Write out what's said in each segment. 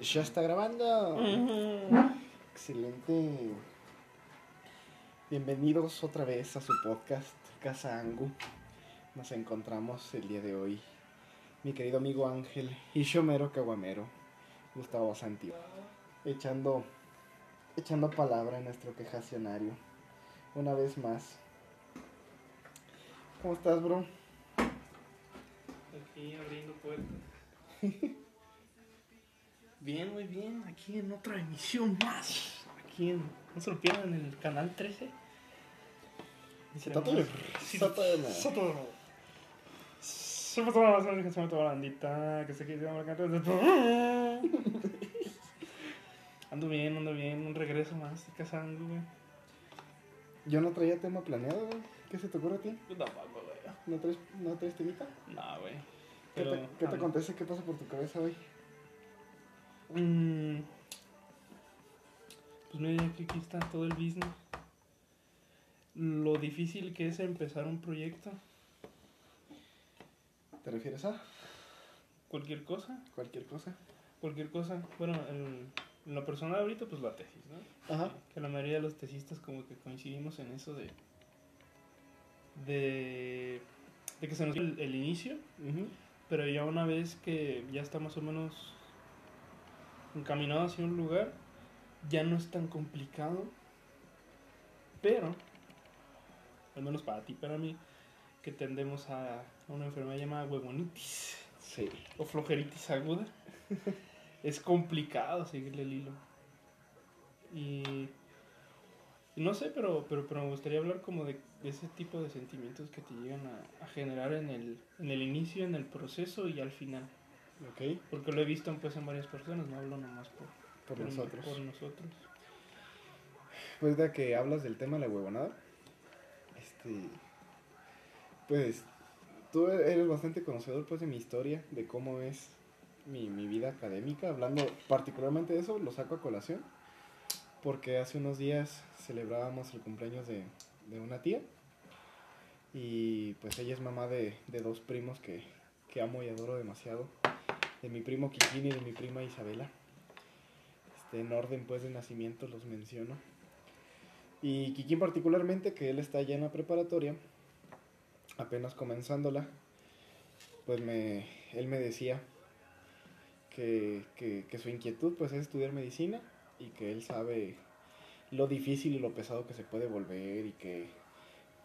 Ya está grabando. Excelente. Bienvenidos otra vez a su podcast Casa Angu. Nos encontramos el día de hoy. Mi querido amigo Ángel y Shomero Caguamero, Gustavo Santi, echando, echando palabra en nuestro quejacionario. Una vez más. ¿Cómo estás, bro? Aquí abriendo puertas. bien, muy bien. Aquí en otra emisión más. Aquí en. No se lo pierdan en el canal 13. Sótano. Sótano. Sótano. Se me toma la que se me toma la bandita. Que se quede la cantante. Ando bien, ando bien. Un regreso más de casando, güey. Yo no traía tema planeado, güey. ¿Qué se te ocurre a ti? Pues tampoco, güey. ¿No traes, no traes temita? No, güey. ¿Qué, te, ¿Qué te acontece? ¿Qué pasa por tu cabeza hoy? Mm, Pues mira, que aquí está todo el business. Lo difícil que es empezar un proyecto, ¿Te refieres a cualquier cosa, cualquier cosa? cualquier cosa. Bueno, en, en lo personal ahorita pues la tesis, ¿no? Ajá. Que la mayoría de los tesistas como que coincidimos en eso de... De, de que se nos dio el, el inicio, pero ya una vez que ya está más o menos encaminado hacia un lugar, ya no es tan complicado. Pero, al menos para ti, para mí, que tendemos a, una enfermedad llamada huevonitis Sí. o flojeritis aguda, es complicado seguirle el hilo. Y, y no sé, pero, pero, pero me gustaría hablar como de, de ese tipo de sentimientos que te llegan a, a generar en el, en el inicio, en el proceso y al final. Ok. Porque lo he visto pues, en varias personas, no hablo nomás por, Por nosotros. por nosotros. Pues de que hablas del tema de la huevonada. Este. Pues. Tú eres bastante conocedor pues de mi historia, de cómo es mi, mi vida académica. Hablando particularmente de eso, lo saco a colación. Porque hace unos días celebrábamos el cumpleaños de, de una tía. Y pues ella es mamá de, de dos primos que, que amo y adoro demasiado. De mi primo Kikín y de mi prima Isabela. Este, en orden pues de nacimiento los menciono. Y Kikín particularmente, que él está ya en la preparatoria, apenas comenzándola, pues me, él me decía que, que, que su inquietud pues es estudiar medicina y que él sabe lo difícil y lo pesado que se puede volver y que,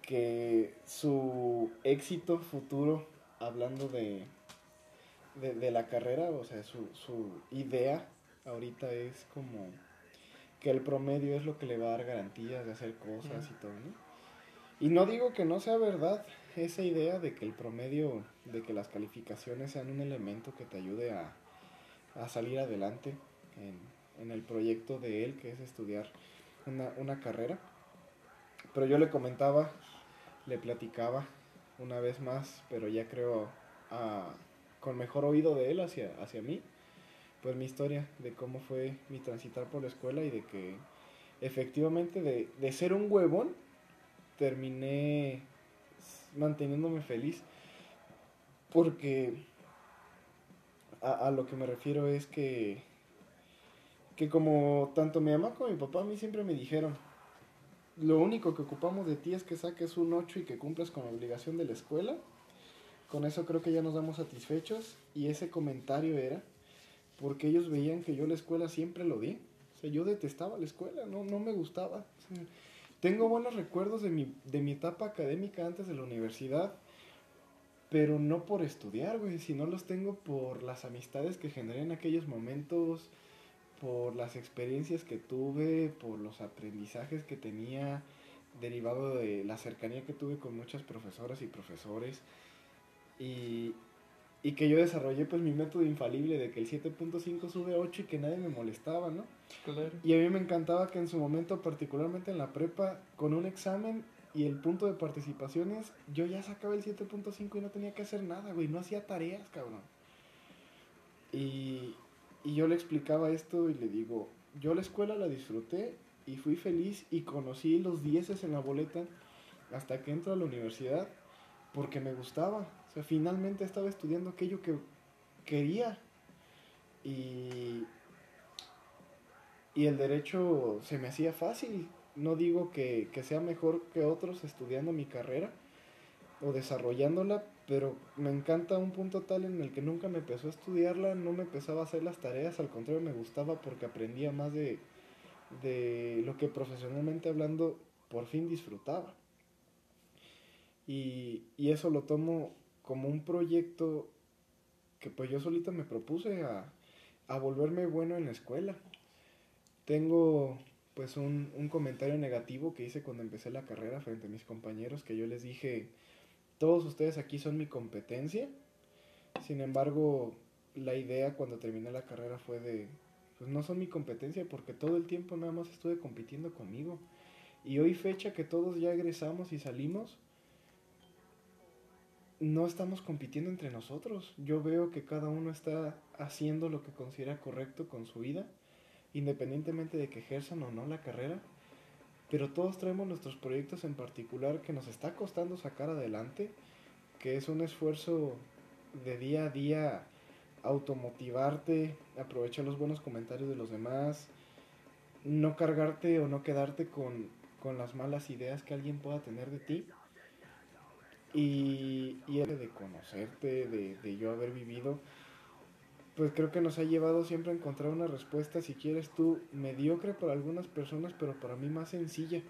que su éxito futuro, hablando de, de, de la carrera, o sea, su, su idea ahorita es como que el promedio es lo que le va a dar garantías de hacer cosas y todo, ¿no? Y no digo que no sea verdad esa idea de que el promedio, de que las calificaciones sean un elemento que te ayude a, a salir adelante en, en el proyecto de él, que es estudiar una, una carrera. Pero yo le comentaba, le platicaba una vez más, pero ya creo ah, con mejor oído de él hacia, hacia mí, pues mi historia de cómo fue mi transitar por la escuela y de que efectivamente de, de ser un huevón terminé manteniéndome feliz. Porque a, lo que me refiero es que que como tanto mi mamá como mi papá a mí siempre me dijeron lo único que ocupamos de ti es que saques un 8 y que cumplas con la obligación de la escuela con eso creo que ya nos damos satisfechos y ese comentario era porque ellos veían que yo la escuela siempre lo di. O sea, yo detestaba la escuela, no, no me gustaba. Tengo buenos recuerdos de mi, de mi etapa académica antes de la universidad, pero no por estudiar, güey, sino los tengo por las amistades que generé en aquellos momentos, por las experiencias que tuve, por los aprendizajes que tenía derivado de la cercanía que tuve con muchas profesoras y profesores. Y, y que yo desarrollé pues mi método infalible de que el 7.5 sube a 8 y que nadie me molestaba, ¿no? Claro. Y a mí me encantaba que en su momento, particularmente en la prepa, con un examen y el punto de participaciones, yo ya sacaba el 7.5 y no tenía que hacer nada, güey, no hacía tareas, cabrón. Y, y yo le explicaba esto y le digo, yo la escuela la disfruté y fui feliz y conocí los dieces en la boleta hasta que entro a la universidad porque me gustaba. Finalmente estaba estudiando aquello que quería. Y, Y el derecho se me hacía fácil. No digo que, que sea mejor que otros estudiando mi carrera o desarrollándola, pero me encanta un punto tal en el que nunca me empezó a estudiarla, no me empezaba a hacer las tareas, al contrario me gustaba porque aprendía más de, de lo que profesionalmente hablando por fin disfrutaba. Y, y eso lo tomo como un proyecto que pues yo solito me propuse a, volverme bueno en la escuela. Tengo pues un, un comentario negativo que hice cuando empecé la carrera frente a mis compañeros, que yo les dije, todos ustedes aquí son mi competencia. Sin embargo, la idea cuando terminé la carrera fue de, pues no son mi competencia porque todo el tiempo nada más estuve compitiendo conmigo. Y hoy fecha que todos ya egresamos y salimos, no estamos compitiendo entre nosotros. Yo veo que cada uno está haciendo lo que considera correcto con su vida, independientemente de que ejerzan o no la carrera pero todos traemos nuestros proyectos en particular que nos está costando sacar adelante, que es un esfuerzo de día a día automotivarte, aprovechar los buenos comentarios de los demás, no cargarte o no quedarte con, con las malas ideas que alguien pueda tener de ti. Y, y de conocerte, de, de yo haber vivido pues creo que nos ha llevado siempre a encontrar una respuesta, si quieres tú, mediocre para algunas personas, pero para mí más sencilla.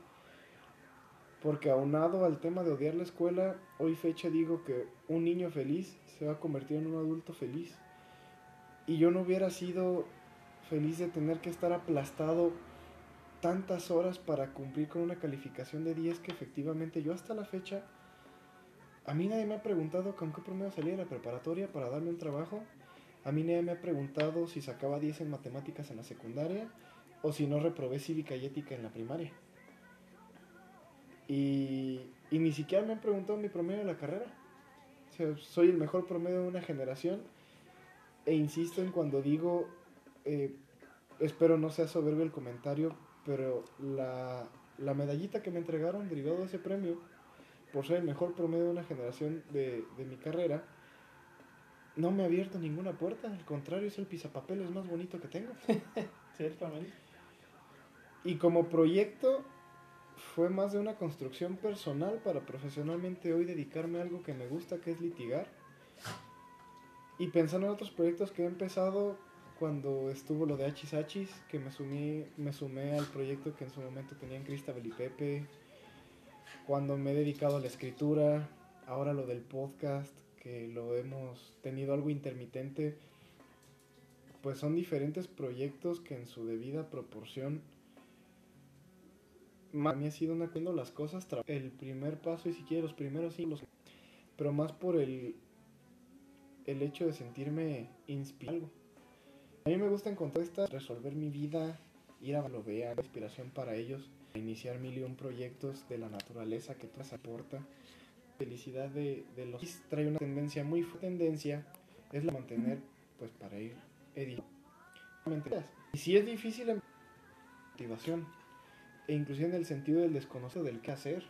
Porque aunado al tema de odiar la escuela, hoy fecha digo que un niño feliz se va a convertir en un adulto feliz. Y yo no hubiera sido feliz de tener que estar aplastado tantas horas para cumplir con una calificación de 10 que efectivamente yo hasta la fecha, a mí nadie me ha preguntado con qué promedio salía de la preparatoria para darme un trabajo a mí nadie me ha preguntado si sacaba 10 en matemáticas en la secundaria o si no reprobé cívica y ética en la primaria. Y, y ni siquiera me han preguntado mi promedio de la carrera. O sea, soy el mejor promedio de una generación. E insisto en cuando digo, eh, espero no sea soberbio el comentario, pero la, la medallita que me entregaron derivado de ese premio, por ser el mejor promedio de una generación de, de mi carrera, no me ha abierto ninguna puerta, al contrario, es el pisapapeles más bonito que tengo. Ciertamente. Y como proyecto fue más de una construcción personal para profesionalmente hoy dedicarme a algo que me gusta, que es litigar. Y pensando en otros proyectos que he empezado cuando estuvo lo de Hachis Hachis, que me sumí, me sumé al proyecto que en su momento tenían Cristabel y Pepe, cuando me he dedicado a la escritura, ahora lo del podcast, que lo hemos tenido algo intermitente, pues son diferentes proyectos que en su debida proporción a mí ha sido una cuando las cosas el primer paso y si quiere los primeros siglos pero más por el el hecho de sentirme inspirado a mí me gusta encontrar esta resolver mi vida ir a lo vea inspiración para ellos iniciar mil y un proyectos de la naturaleza que todo aporta felicidad de, de los trae una tendencia muy fuerte. Tendencia es la mantener pues para ir editando y si es difícil la motivación e inclusive en el sentido del desconocido del qué hacer.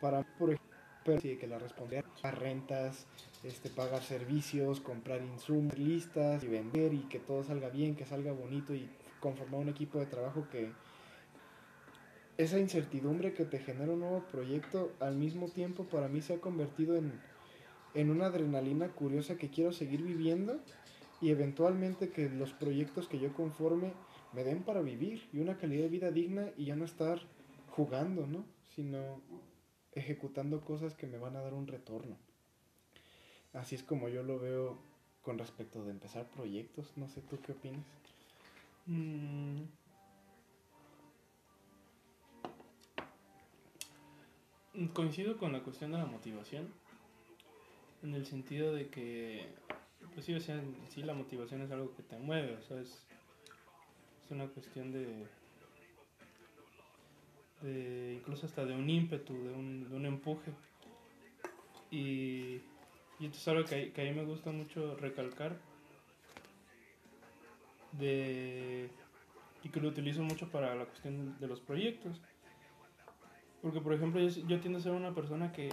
Para por ejemplo que la responder a rentas este pagar servicios comprar insumos listas y vender y que todo salga bien que salga bonito y conformar un equipo de trabajo que esa incertidumbre que te genera un nuevo proyecto, al mismo tiempo para mí se ha convertido en, en una adrenalina curiosa que quiero seguir viviendo y eventualmente que los proyectos que yo conforme me den para vivir y una calidad de vida digna y ya no estar jugando, ¿no? Sino ejecutando cosas que me van a dar un retorno. Así es como yo lo veo con respecto de empezar proyectos. No sé, ¿tú qué opinas? Mm, Coincido con la cuestión de la motivación, en el sentido de que, pues sí, o sea, sí la motivación es algo que te mueve, o sea, es, es una cuestión de, de, incluso hasta de un ímpetu, de un, de un empuje. Y, y esto es algo que, que a mí me gusta mucho recalcar, de, y que lo utilizo mucho para la cuestión de los proyectos porque, por ejemplo, yo, yo tiendo a ser una persona que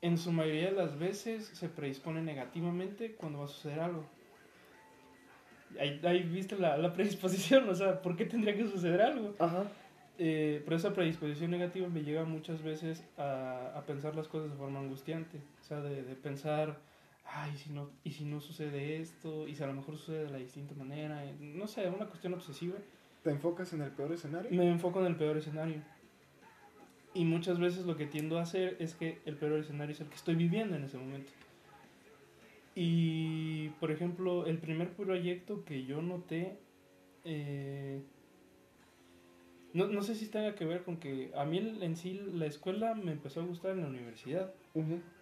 en su mayoría de las veces se predispone negativamente cuando va a suceder algo. ahí, ahí viste la, la predisposición, o sea, ¿por qué tendría que suceder algo? Ajá. Eh, pero esa predisposición negativa me lleva muchas veces a, a pensar las cosas de forma angustiante, o sea, de, de pensar, ay, si no, y si no sucede esto, y si a lo mejor sucede de la distinta manera, eh, no sé, una cuestión obsesiva. ¿Te enfocas en el peor escenario? Me enfoco en el peor escenario. Y muchas veces lo que tiendo a hacer es que el peor escenario es el que estoy viviendo en ese momento. Y, por ejemplo, el primer proyecto que yo noté, eh, no, no sé si tenga que ver con que a mí en sí la escuela me empezó a gustar en la universidad.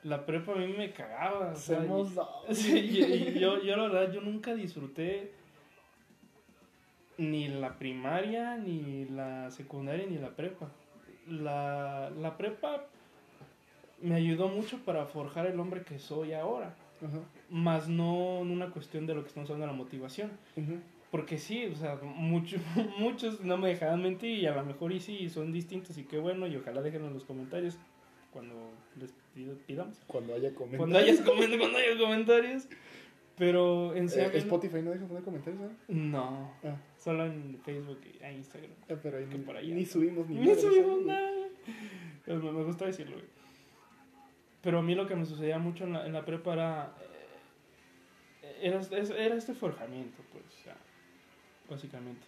La prepa a mí me cagaba. o sea, Somos y- y- y yo, yo la verdad, yo nunca disfruté ni la primaria, ni la secundaria, ni la prepa. La, la prepa me ayudó mucho para forjar el hombre que soy ahora, Ajá. más no en una cuestión de lo que estamos hablando de la motivación. Porque sí, o sea, mucho- muchos no me dejarán mentir y a lo mejor y sí, son distintos y qué bueno y ojalá dejen en los comentarios cuando les pidamos. Cuando haya comentarios. Cuando comen- cuando haya comentarios. Pero en Eh. Spotify no deja poner comentarios, ¿eh? No, Ah, solo en Facebook y en Instagram. eh, pero ahí Que ni, por allá. ni subimos ni Ni madres, subimos ¿eh? nada. Pero me, gusta decirlo, güey. Pero a mí lo que me sucedía mucho en la, en la prepa era. eh, Era, era este forjamiento, pues, ya, básicamente.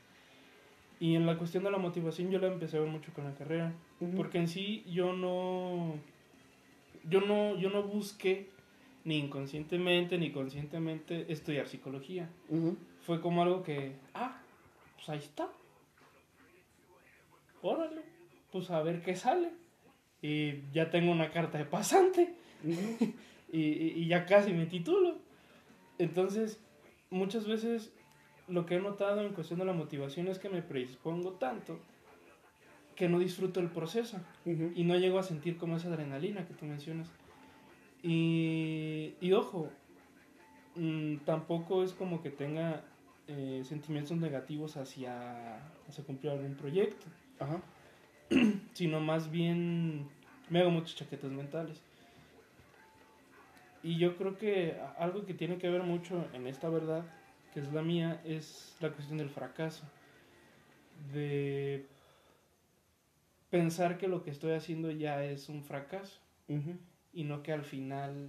Y en la cuestión de la motivación yo la empecé a ver mucho con la carrera. Porque en sí yo no. Yo no, yo no busqué ni inconscientemente ni conscientemente estudiar psicología. Fue como algo que, ah, pues ahí está. Órale, pues a ver qué sale. Y ya tengo una carta de pasante y, y- y ya casi me titulo. Entonces, muchas veces lo que he notado en cuestión de la motivación es que me predispongo tanto que no disfruto el proceso y no llego a sentir como esa adrenalina que tú mencionas. Y, y ojo, mm, tampoco es como que tenga eh, sentimientos negativos hacia, hacia cumplir algún proyecto, Ajá. sino más bien me hago muchas chaquetas mentales. Y yo creo que algo que tiene que ver mucho en esta verdad, que es la mía, es la cuestión del fracaso. De pensar que lo que estoy haciendo ya es un fracaso. Y no que al final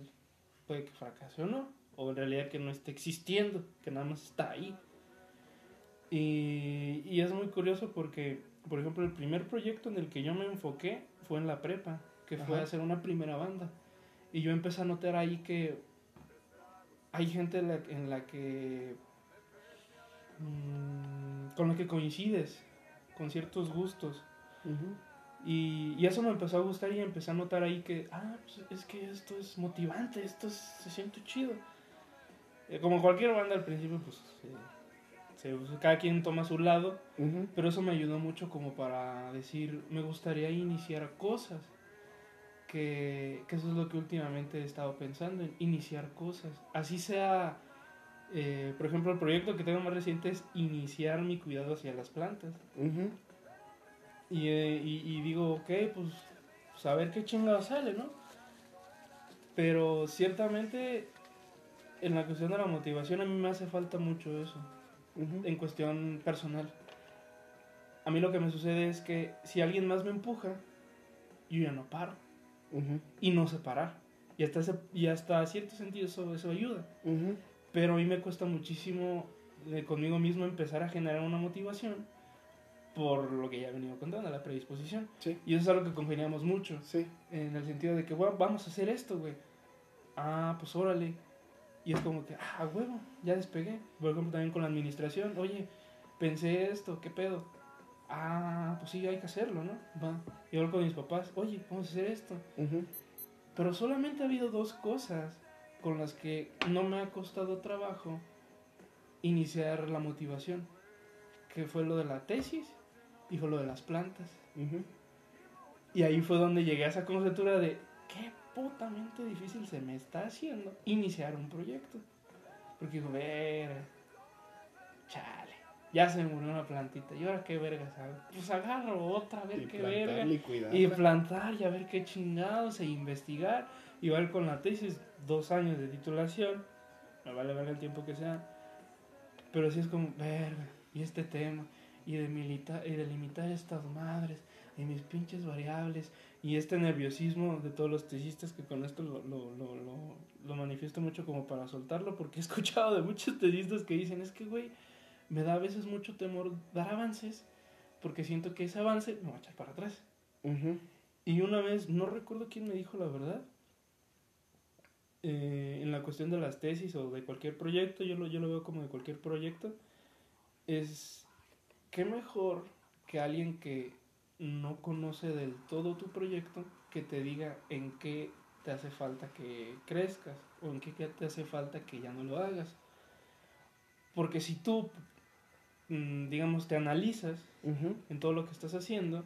puede que fracase o no, o en realidad que no esté existiendo, que nada más está ahí. Y, y es muy curioso porque, por ejemplo, el primer proyecto en el que yo me enfoqué fue en la prepa, que fue Ajá. hacer una primera banda. Y yo empecé a notar ahí que hay gente en la, en la que... mm, con la que coincides, con ciertos gustos. Y, y eso me empezó a gustar y empecé a notar ahí que, ah, pues es que esto es motivante, esto es- se siente chido. Eh, como cualquier banda al principio, pues se- pues, cada quien toma su lado, pero eso me ayudó mucho como para decir, me gustaría iniciar cosas. Que, que eso es lo que últimamente he estado pensando, en iniciar cosas. Así sea, eh, por ejemplo, el proyecto que tengo más reciente es iniciar mi cuidado hacia las plantas. Y, eh, y, y digo, ok, pues, pues a ver qué chingado sale, ¿no? Pero ciertamente en la cuestión de la motivación a mí me hace falta mucho eso, Ujú. en cuestión personal. A mí lo que me sucede es que si alguien más me empuja, yo ya no paro Ujú. y no sé parar. Y hasta, ese- y hasta cierto sentido eso, eso ayuda. Ujú. Pero a mí me cuesta muchísimo eh, conmigo mismo empezar a generar una motivación por lo que ya he venido contando, la predisposición. Sí. Y eso es algo que congeniamos mucho. Sí. En el sentido de que, bueno, vamos a hacer esto, güey. Ah, pues órale. Y es como que, ah, huevo, ya despegué. Por ejemplo, también con la administración. Oye, pensé esto, ¿qué pedo? Ah, pues sí, hay que hacerlo, ¿no? Va. Y ahora con mis papás, oye, vamos a hacer esto. Pero solamente ha habido dos cosas con las que no me ha costado trabajo iniciar la motivación. Que fue lo de la tesis fue lo de las plantas. Y ahí fue donde llegué a esa conjetura de qué putamente difícil se me está haciendo iniciar un proyecto. Porque digo, ver, chale, ya se me murió una plantita. ¿Y ahora qué verga sabe? Pues agarro otra, a ver Y qué verga. y plantar y a ver qué chingados e investigar. Y ir con la tesis, dos años de titulación. Me vale ver el tiempo que sea. Pero sí es como, verga, y este tema, y, de milita y delimitar estas madres, y mis pinches variables, y este nerviosismo de todos los tesistas que con esto lo, lo, lo, lo, lo manifiesto mucho como para soltarlo, porque he escuchado de muchos tesistas que dicen, es que, güey, me da a veces mucho temor dar avances, porque siento que ese avance me va a echar para atrás. Y una vez, no recuerdo quién me dijo la verdad, eh, en la cuestión de las tesis o de cualquier proyecto, yo lo, yo lo veo como de cualquier proyecto, es que mejor que alguien que no conoce del todo tu proyecto que te diga en qué te hace falta que crezcas o en qué te hace falta que ya no lo hagas. Porque si tú, mm, digamos, te analizas en todo lo que estás haciendo,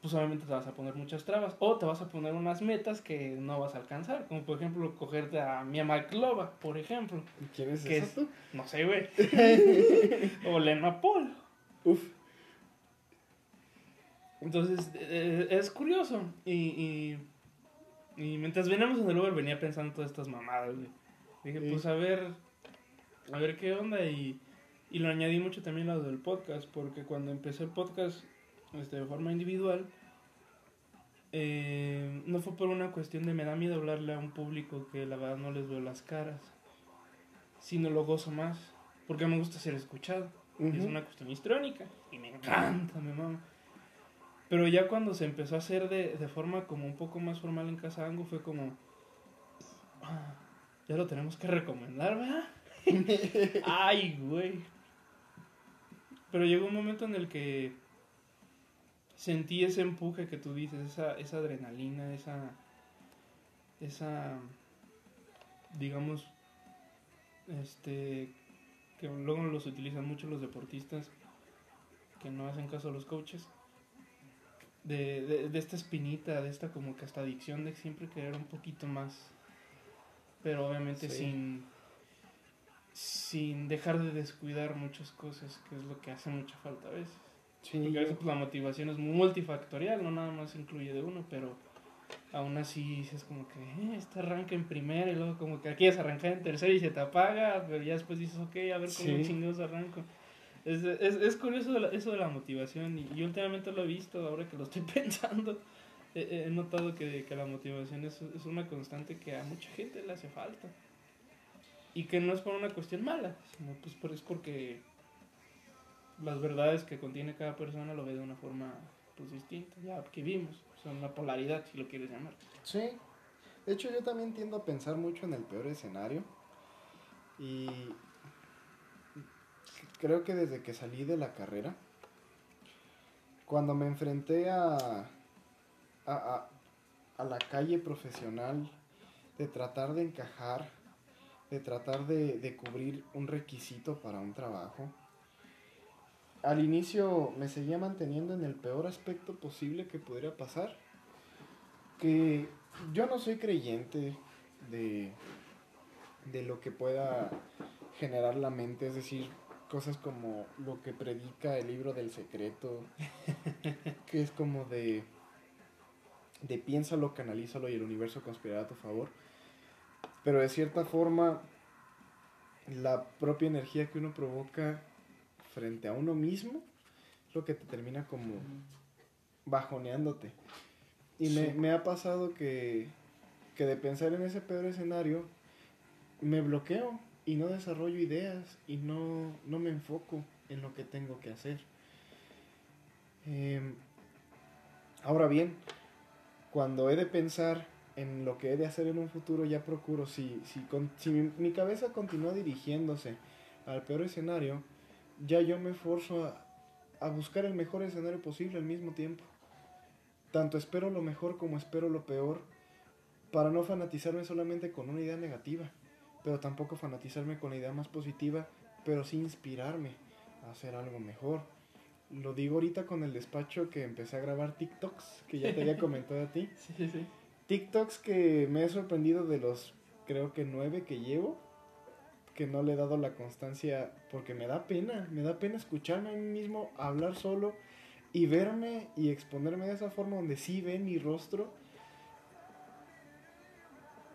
pues obviamente te vas a poner muchas trabas o te vas a poner unas metas que no vas a alcanzar, como por ejemplo cogerte a Mia Marklova, por ejemplo. ¿Quién es eso? no sé, güey. o Lena Paul. Uf. Entonces, eh, es curioso. Y, y, y, mientras veníamos en el Uber venía pensando todas estas mamadas, güey. Dije, pues a ver, a ver qué onda. Y, y lo añadí mucho también a lo del podcast, porque cuando empecé el podcast este, de forma individual, eh, no fue por una cuestión de me da miedo hablarle a un público que la verdad no les veo las caras, sino lo gozo más, porque me gusta ser escuchado. Es una cuestión histrónica y me encanta, me mama. Pero ya cuando se empezó a hacer de, de forma como un poco más formal en Casa Ango fue como, ah, ya lo tenemos que recomendar, ¿verdad? Ay, güey. Pero llegó un momento en el que sentí ese empuje que tú dices, esa, esa adrenalina, esa, esa, digamos, este, que luego los utilizan mucho los deportistas que no hacen caso a los coaches. De, de, esta espinita, de esta como que hasta adicción de siempre querer un poquito más. Pero obviamente sin, sin dejar de descuidar muchas cosas, que es lo que hace mucha falta a veces. Sí, Porque a veces pues, la motivación es multifactorial, no nada más incluye de uno, pero aún así es como que eh, este arranca en primera y luego como que aquí es arrancar en tercera y se te apaga, pero ya después dices, ok, a ver cómo chingados arranco. Es, es, es curioso eso de la motivación y, últimamente lo he visto, ahora que lo estoy pensando, he, notado que, que, la motivación es, es una constante que a mucha gente le hace falta. Y que no es por una cuestión mala, sino pues es porque las verdades que contiene cada persona lo ve de una forma pues distinta, ya que vimos, son la polaridad si lo quieres llamar. Sí, de hecho yo también tiendo a pensar mucho en el peor escenario y creo que desde que salí de la carrera, cuando me enfrenté a, a, a, la calle profesional de tratar de encajar, de tratar de, de cubrir un requisito para un trabajo, al inicio me seguía manteniendo en el peor aspecto posible que pudiera pasar. Que yo no soy creyente de, de lo que pueda generar la mente, es decir, cosas como lo que predica el libro del secreto, que es como de, de piénsalo, canalízalo y el universo conspirará a tu favor. Pero de cierta forma, la propia energía que uno provoca frente a uno mismo lo que te termina como bajoneándote. Y me, me, ha pasado que, que de pensar en ese peor escenario, me bloqueo y no desarrollo ideas y no, no me enfoco en lo que tengo que hacer. Em, ahora bien, cuando he de pensar en lo que he de hacer en un futuro, ya procuro, si, si, si mi, mi cabeza continúa dirigiéndose al peor escenario, ya yo me esfuerzo a, a buscar el mejor escenario posible al mismo tiempo. Tanto espero lo mejor como espero lo peor, para no fanatizarme solamente con una idea negativa, pero tampoco fanatizarme con la idea más positiva, pero sí inspirarme a hacer algo mejor. Lo digo ahorita con el despacho que empecé a grabar TikToks, que ya te había comentado a ti. Sí, sí. TikToks que me he sorprendido de los, creo que nueve que llevo que no le he dado la constancia porque me da pena, me da pena escucharme a mí mismo hablar solo y verme y exponerme de esa forma donde sí ven mi rostro.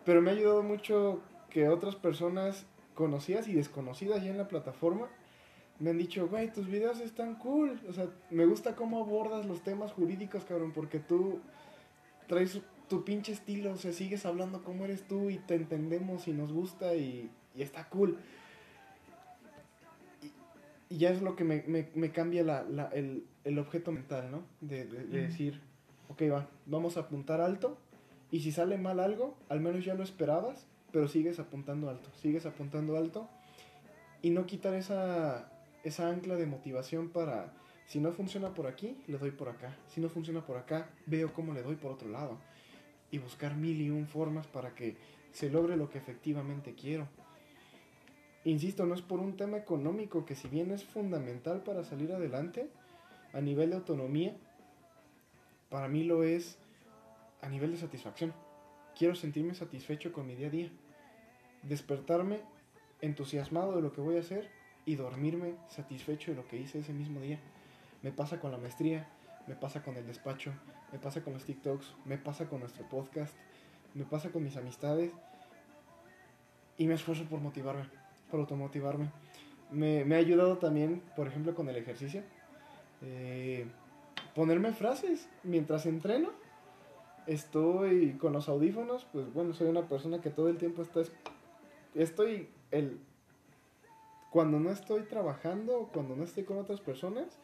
Pero me ha ayudado mucho que otras personas conocidas y desconocidas ya en la plataforma me han dicho, güey, tus videos están cool. O sea, me gusta cómo abordas los temas jurídicos, cabrón, porque tú traes tu pinche estilo, o sea, sigues hablando como eres tú y te entendemos y nos gusta y, y está cool. Y, y ya es lo que me, me, me cambia la, la, el, el, objeto mental, ¿no? De, de, de decir, ok, va, vamos a apuntar alto y si sale mal algo, al menos ya lo esperabas, pero sigues apuntando alto, sigues apuntando alto y no quitar esa, esa ancla de motivación para, si no funciona por aquí, le doy por acá. Si no funciona por acá, veo cómo le doy por otro lado. Y buscar mil y un formas para que se logre lo que efectivamente quiero. Insisto, no es por un tema económico que si bien es fundamental para salir adelante, a nivel de autonomía, para mí lo es a nivel de satisfacción. Quiero sentirme satisfecho con mi día a día. Despertarme entusiasmado de lo que voy a hacer y dormirme satisfecho de lo que hice ese mismo día. Me pasa con la maestría, me pasa con el despacho, me pasa con los TikToks, me pasa con nuestro podcast, me pasa con mis amistades y me esfuerzo por motivarme, automotivarme. Me, me ha ayudado también, por ejemplo, con el ejercicio. Eh, ponerme frases mientras entreno. Estoy con los audífonos, pues bueno, soy una persona que todo el tiempo está... Estoy el cuando no estoy trabajando, cuando no estoy con otras personas,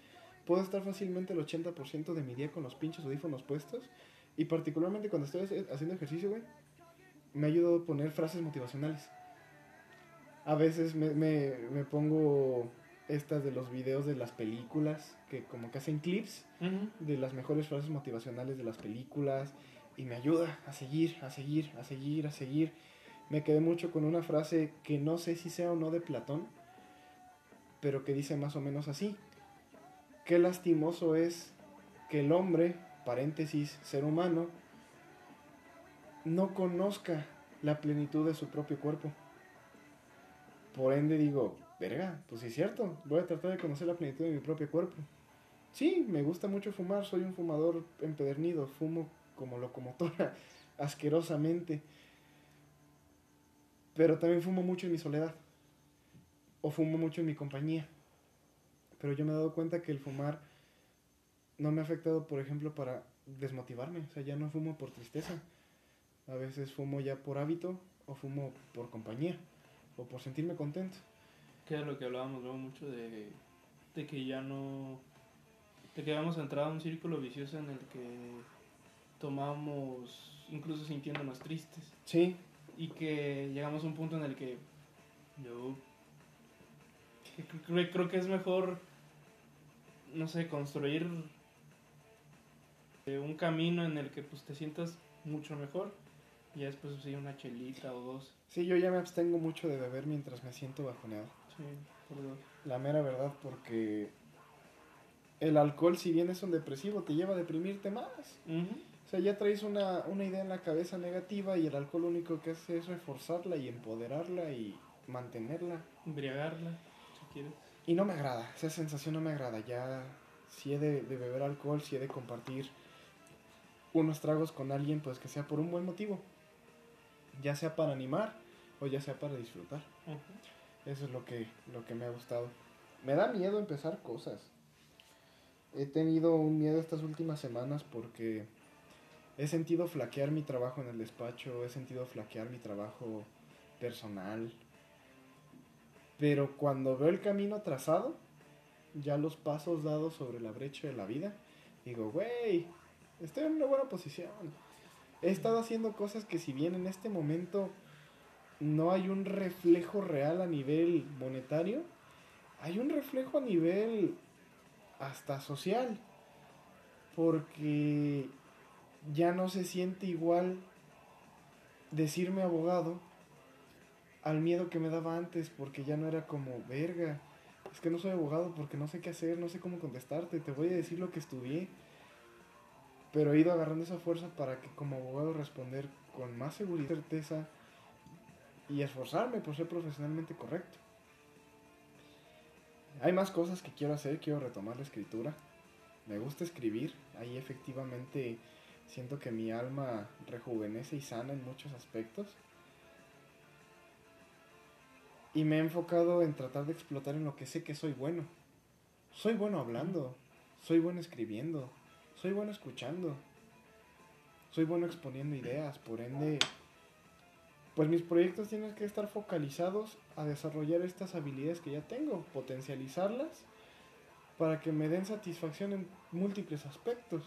puedo estar fácilmente el 80% de mi día con los pinches audífonos puestos. Y particularmente cuando estoy haciendo ejercicio, me ha ayudado a poner frases motivacionales. A veces me, me, me, pongo estas de los videos de las películas, que como que hacen clips uh -huh. de las mejores frases motivacionales de las películas. Y me ayuda a seguir, a seguir, a seguir, a seguir. Me quedé mucho con una frase que no sé si sea o no de Platón, pero que dice más o menos así. Qué lastimoso es que el hombre, paréntesis, ser humano, no conozca la plenitud de su propio cuerpo. Por ende digo, verga, pues sí es cierto, voy a tratar de conocer la plenitud de mi propio cuerpo. Sí, me gusta mucho fumar, soy un fumador empedernido, fumo como locomotora, asquerosamente. Pero también fumo mucho en mi soledad o fumo mucho en mi compañía. Pero yo me he dado cuenta que el fumar no me ha afectado, por ejemplo, para desmotivarme. O sea, ya no fumo por tristeza. A veces fumo ya por hábito o fumo por compañía o por sentirme contento. Que es lo que hablábamos luego mucho de, de que ya no... De que habíamos entrado a un círculo vicioso en el que tomamos incluso sintiéndonos tristes. Sí. Y que llegamos a un punto en el que yo creo, creo que es mejor, no sé, construir un camino en el que pues te sientas mucho mejor y después sí una chelita o dos. Sí, yo ya me abstengo mucho de beber mientras me siento bajoneado. Sí, por dos. La mera verdad, porque el alcohol, si bien es un depresivo, te lleva a deprimirte más. Uh -huh. O sea, ya traes una, una idea en la cabeza negativa y el alcohol lo único que hace es reforzarla y empoderarla y mantenerla. Embriagarla, si quieres. Y no me agrada, esa sensación no me agrada. Ya, si he de, de, beber alcohol, si he de compartir unos tragos con alguien, pues que sea por un buen motivo. Ya sea para animar o ya sea para disfrutar. Uh -huh. Eso es lo que, lo que me ha gustado. Me da miedo empezar cosas. He tenido un miedo estas últimas semanas porque he sentido flaquear mi trabajo en el despacho, he sentido flaquear mi trabajo personal. Pero cuando veo el camino trazado, ya los pasos dados sobre la brecha de la vida, digo, güey, estoy en una buena posición. He estado haciendo cosas que si bien en este momento no hay un reflejo real a nivel monetario, hay un reflejo a nivel hasta social. Porque ya no se siente igual decirme abogado al miedo que me daba antes, porque ya no era como, verga, es que no soy abogado porque no sé qué hacer, no sé cómo contestarte, te voy a decir lo que estudié. Pero he ido agarrando esa fuerza para que como abogado responder con más seguridad y certeza y esforzarme por ser profesionalmente correcto. Hay más cosas que quiero hacer, quiero retomar la escritura. Me gusta escribir, ahí efectivamente siento que mi alma rejuvenece y sana en muchos aspectos. Y me he enfocado en tratar de explotar en lo que sé que soy bueno. Soy bueno hablando, soy bueno escribiendo, soy bueno escuchando, soy bueno exponiendo ideas, por ende, pues mis proyectos tienen que estar focalizados a desarrollar estas habilidades que ya tengo, potencializarlas para que me den satisfacción en múltiples aspectos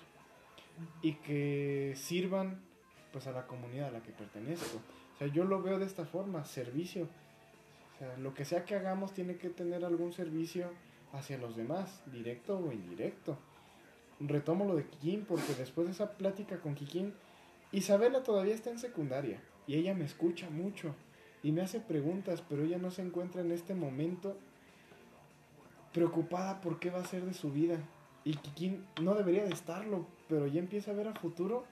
y que sirvan pues a la comunidad a la que pertenezco. O sea, yo lo veo de esta forma, servicio. O sea, lo que sea que hagamos tiene que tener algún servicio hacia los demás, directo o indirecto. Retomo lo de Kikín porque después de esa plática con Kikín, Isabela todavía está en secundaria y ella me escucha mucho y me hace preguntas, pero ella no se encuentra en este momento preocupada por qué va a ser de su vida. Y Kikín no debería de estarlo, pero ya empieza a ver a futuro.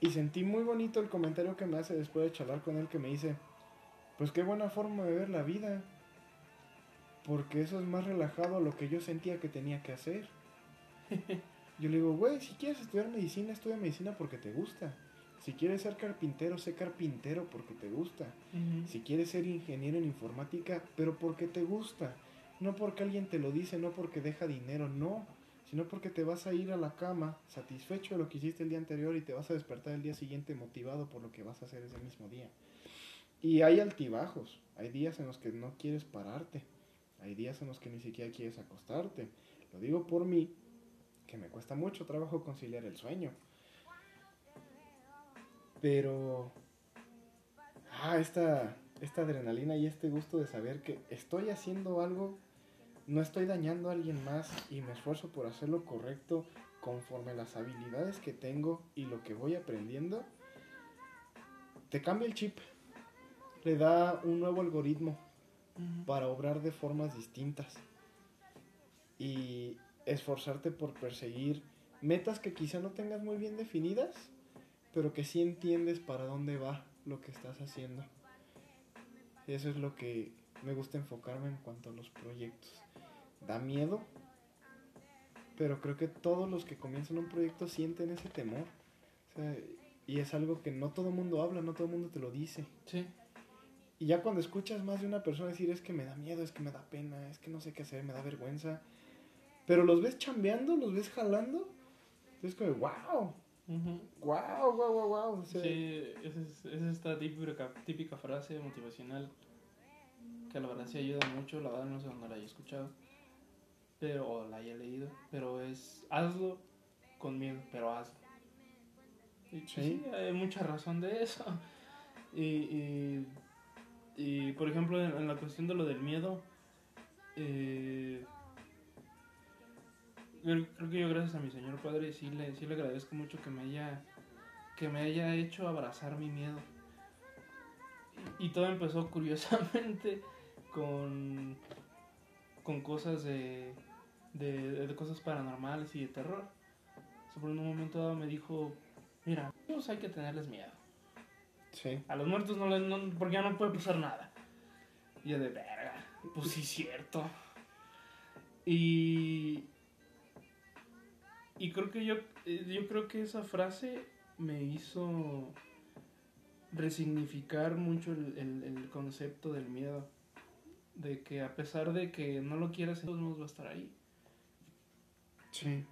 Y sentí muy bonito el comentario que me hace después de charlar con él, que me dice, pues qué buena forma de ver la vida porque eso es más relajado a lo que yo sentía que tenía que hacer. Yo le digo, güey, si quieres estudiar medicina, estudia medicina porque te gusta. Si quieres ser carpintero, sé carpintero porque te gusta. Si quieres ser ingeniero en informática, pero porque te gusta. No porque alguien te lo dice, no porque deja dinero, no. Sino porque te vas a ir a la cama satisfecho de lo que hiciste el día anterior y te vas a despertar el día siguiente motivado por lo que vas a hacer ese mismo día. Y hay altibajos, hay días en los que no quieres pararte hay días en los que ni siquiera quieres acostarte. Lo digo por mí, que me cuesta mucho trabajo conciliar el sueño. Pero... Ah, esta, esta adrenalina y este gusto de saber que estoy haciendo algo, no estoy dañando a alguien más y me esfuerzo por hacerlo correcto conforme las habilidades que tengo y lo que voy aprendiendo, te cambia el chip, le da un nuevo algoritmo para obrar de formas distintas. Y esforzarte por perseguir metas que quizá no tengas muy bien definidas, pero que sí entiendes para dónde va lo que estás haciendo. Eso es lo que me gusta enfocarme en cuanto a los proyectos. Da miedo, pero creo que todos los que comienzan un proyecto sienten ese temor. y es algo que no todo el mundo habla, no todo el mundo te lo dice. Sí. Y ya cuando escuchas más de una persona decir es que me da miedo, es que me da pena, es que no sé qué hacer, me da vergüenza. Pero los ves chambeando, los ves jalando. Es como, wow. Wow, wow, wow, wow. sí, es, es, esta típica, típica frase motivacional que la verdad sí ayuda mucho. La verdad no sé dónde la haya escuchado pero, o la haya leído. Pero es hazlo con miedo, pero hazlo. Y, sí. hay mucha razón de eso. Y, y y por ejemplo, en, la cuestión de lo del miedo, eh, creo, que yo gracias a mi señor padre sí le, sí le agradezco mucho que me haya que me haya hecho abrazar mi miedo. Y, todo empezó curiosamente con, con cosas de, de, cosas paranormales y de terror. Sobre un momento dado me dijo, mira, pues hay que tenerles miedo. A los muertos no les. No, porque ya no puede pasar nada. Y yo de verga. Pues sí, cierto. Y. Y creo que yo. Eh, yo creo que esa frase me hizo resignificar mucho el, el, concepto del miedo. De que a pesar de que no lo quieras, todos modos va a estar ahí. Sí.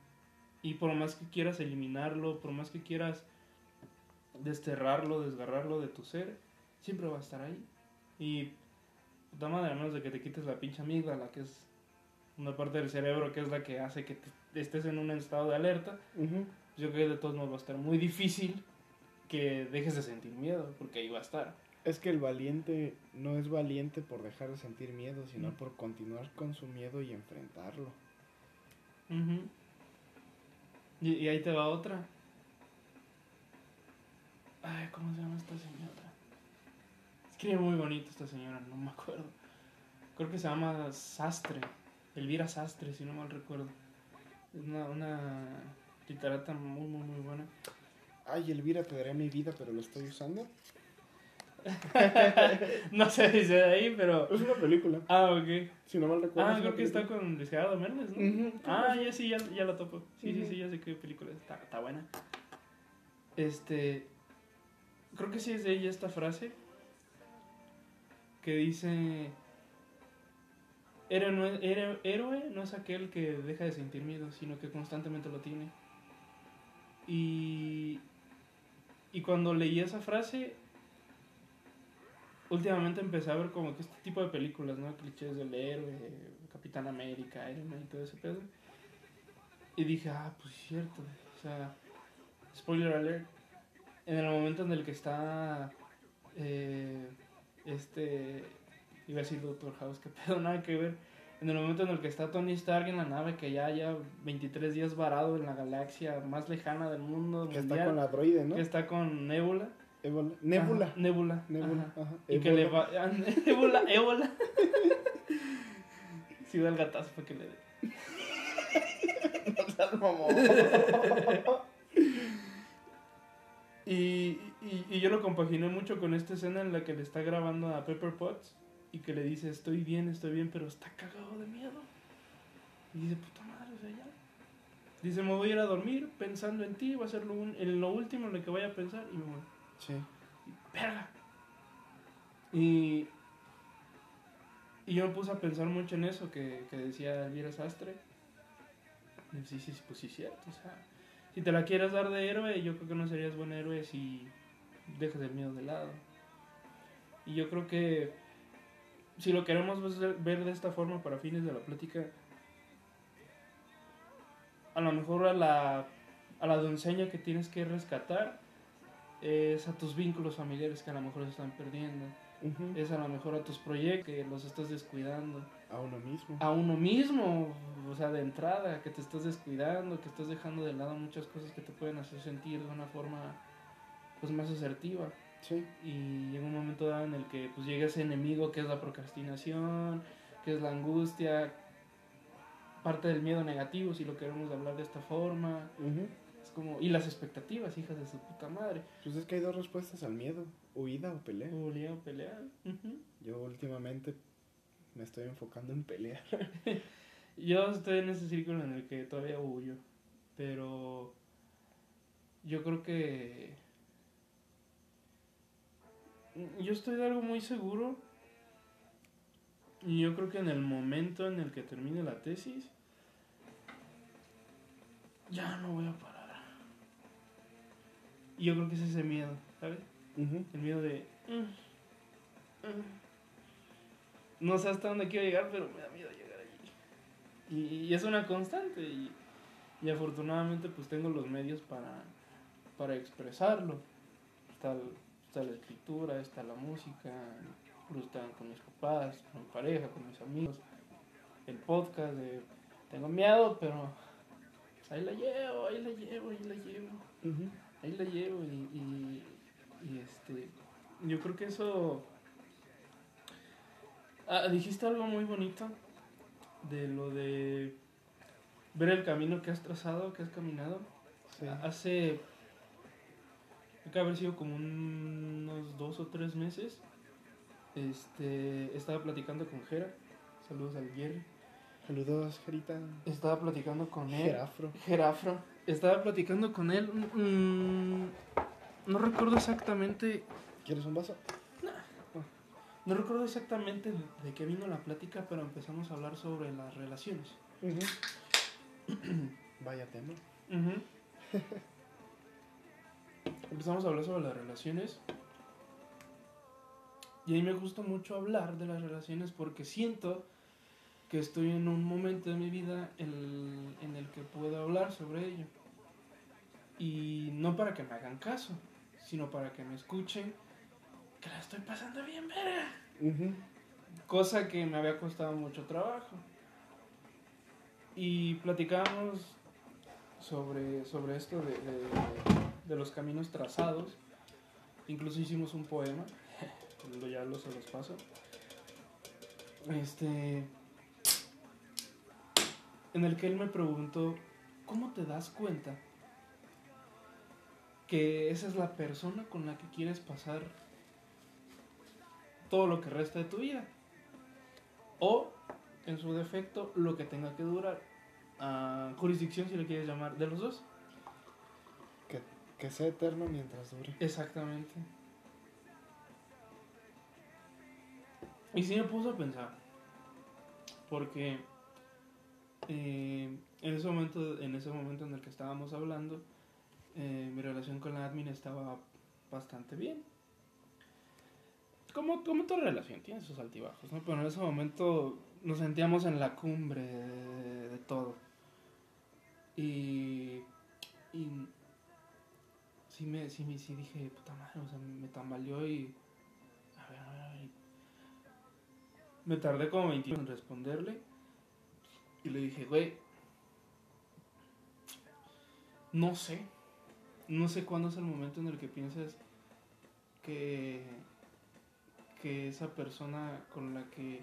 Y por más que quieras eliminarlo, por más que quieras desterrarlo, desgarrarlo de tu ser, siempre va a estar ahí. Y puta madre, a menos de que te quites la pinche amígdala, que es una parte del cerebro que es la que hace que estés en un estado de alerta, yo creo que de todos modos va a estar muy difícil que dejes de sentir miedo, porque ahí va a estar. Es que el valiente no es valiente por dejar de sentir miedo, sino por continuar con su miedo y enfrentarlo. y ahí te va otra. Ay, ¿cómo se llama esta señora? Escribe muy bonito esta señora, no me acuerdo. Creo que se llama Sastre. Elvira Sastre, si no mal recuerdo. Es una, una literata muy, muy, muy buena. Ay, Elvira, te daré mi vida, pero lo estoy usando. no sé si de ahí, pero. Es una película. Ah, ok. Si no mal recuerdo. Ah, creo que está con Luis Gerardo Méndez, ¿no? ah, ya sí, ya, ya la topo. Sí, sí, sí, ya sé qué película es. Está, está buena. Este creo que sí es de ella esta frase que dice, héroe no, es, héroe, héroe no es aquel que deja de sentir miedo, sino que constantemente lo tiene. Y, y cuando leí esa frase, últimamente empecé a ver como que este tipo de películas, ¿no? Clichés del héroe, Capitán América, Iron Man y todo ese pedo. Y dije, ah, pues es cierto. O sea, spoiler alert, en el momento en el que está eh, este, iba a decir Doctor House, que pedo, nada que ver. En el momento en el que está Tony Stark en la nave, que ya haya 23 días varado en la galaxia más lejana del mundo. Que está con la droide, ¿no? Que está con Nebula. Ébola. Nebula. Ajá, Nebula. Nebula. ajá. Ajá. Y que le va. Nebula, ébola. Sí, da el gatazo para que le dé. Y, y, y yo lo compaginé mucho con esta escena en la que le está grabando a Pepper Potts y que le dice, estoy bien, estoy bien, pero está cagado de miedo. Y dice, puta madre, o sea, ya. Dice, me voy a ir a dormir pensando en ti, va a ser lo, un- en lo último en lo que voy a pensar y me voy. Sí. ¡Verga! Y, y yo me puse a pensar mucho en eso que, que decía Elvira Sastre. Y sí, sí, pues sí, cierto. O sea, si te la quieres dar de héroe, yo creo que no serías buen héroe si dejas el miedo de lado. Y yo creo que si lo queremos ver- de esta forma para fines de la plática, a lo mejor a la, a la doncella que tienes que rescatar es a tus vínculos familiares que a lo mejor se están perdiendo, es a lo mejor a tus proyectos que los estás descuidando, A uno mismo. a uno mismo, o sea, de entrada, que te estás descuidando, que estás dejando de lado muchas cosas que te pueden hacer sentir de una forma pues más asertiva Sí. y llega un momento dado en el que pues llega ese enemigo que es la procrastinación, que es la angustia, parte del miedo negativo si lo queremos hablar de esta forma, es como y las expectativas, hijas de su puta madre. Pues es que hay dos respuestas al miedo. Huida o pelea. Pelea, pelea. ujú. Yo últimamente me estoy enfocando en pelear. Yo estoy en ese círculo en el que todavía huyo, pero yo creo que yo estoy de algo muy seguro y yo creo que en el momento en el que termine la tesis ya no voy a parar. Y yo creo que es ese miedo, ¿sabes? El miedo de... mm, mm. No sé hasta dónde quiero llegar, pero me da miedo llegar allí. Y, y es una constante y, y afortunadamente pues tengo los medios para, para expresarlo. El- está la escritura, está la música, está con mis papás, con mi pareja, con mis amigos. El podcast de... Tengo miedo, pero ahí la llevo, ahí la llevo, ahí la llevo ahí la llevo y, y, y, este yo creo que eso Ah, dijiste algo muy bonito de lo de ver el camino que has trazado que has caminado Sí. hace que haber sido como unos dos o tres meses este estaba platicando con Jera saludos al Jerry Saludos, Gerita. estaba platicando con él Gerafro. Gerafro. Estaba platicando con él. mm, no recuerdo exactamente. ¿Quieres un vaso? No recuerdo exactamente de qué vino la plática, pero empezamos a hablar sobre las relaciones. Vaya tema. empezamos a hablar sobre las relaciones. Y a mí me gusta mucho hablar de las relaciones porque siento que estoy en un momento de mi vida en, en el que puedo hablar sobre ello. Y no para que me hagan caso, sino para que me escuchen que la estoy pasando bien, verga. Cosa que me había costado mucho trabajo. Y platicábamos sobre, sobre esto de, de- de los caminos trazados. Incluso hicimos un poema. Ya lo se los paso. Este. En el que él me preguntó: ¿Cómo te das cuenta que esa es la persona con la que quieres pasar todo lo que resta de tu vida? O, en su defecto, lo que tenga que durar. Ah, jurisdicción, si le quieres llamar, de los dos. Que, sea eterno mientras dure. Exactamente. Y sí me puso a pensar. Porque eh, en, ese momento, en ese momento en el que estábamos hablando, eh, mi relación con la admin estaba bastante bien. Como, como toda relación, tiene sus altibajos, ¿no? Pero en ese momento nos sentíamos en la cumbre de, de todo. Y, y sí, me, sí, me- sí dije, puta madre, o sea, me tambaleó y... A ver, a ver, a ver. Me tardé como 20 en responderle. Y le dije, güey, no sé. No sé cuándo es el momento en el que piensas que, que esa persona con la que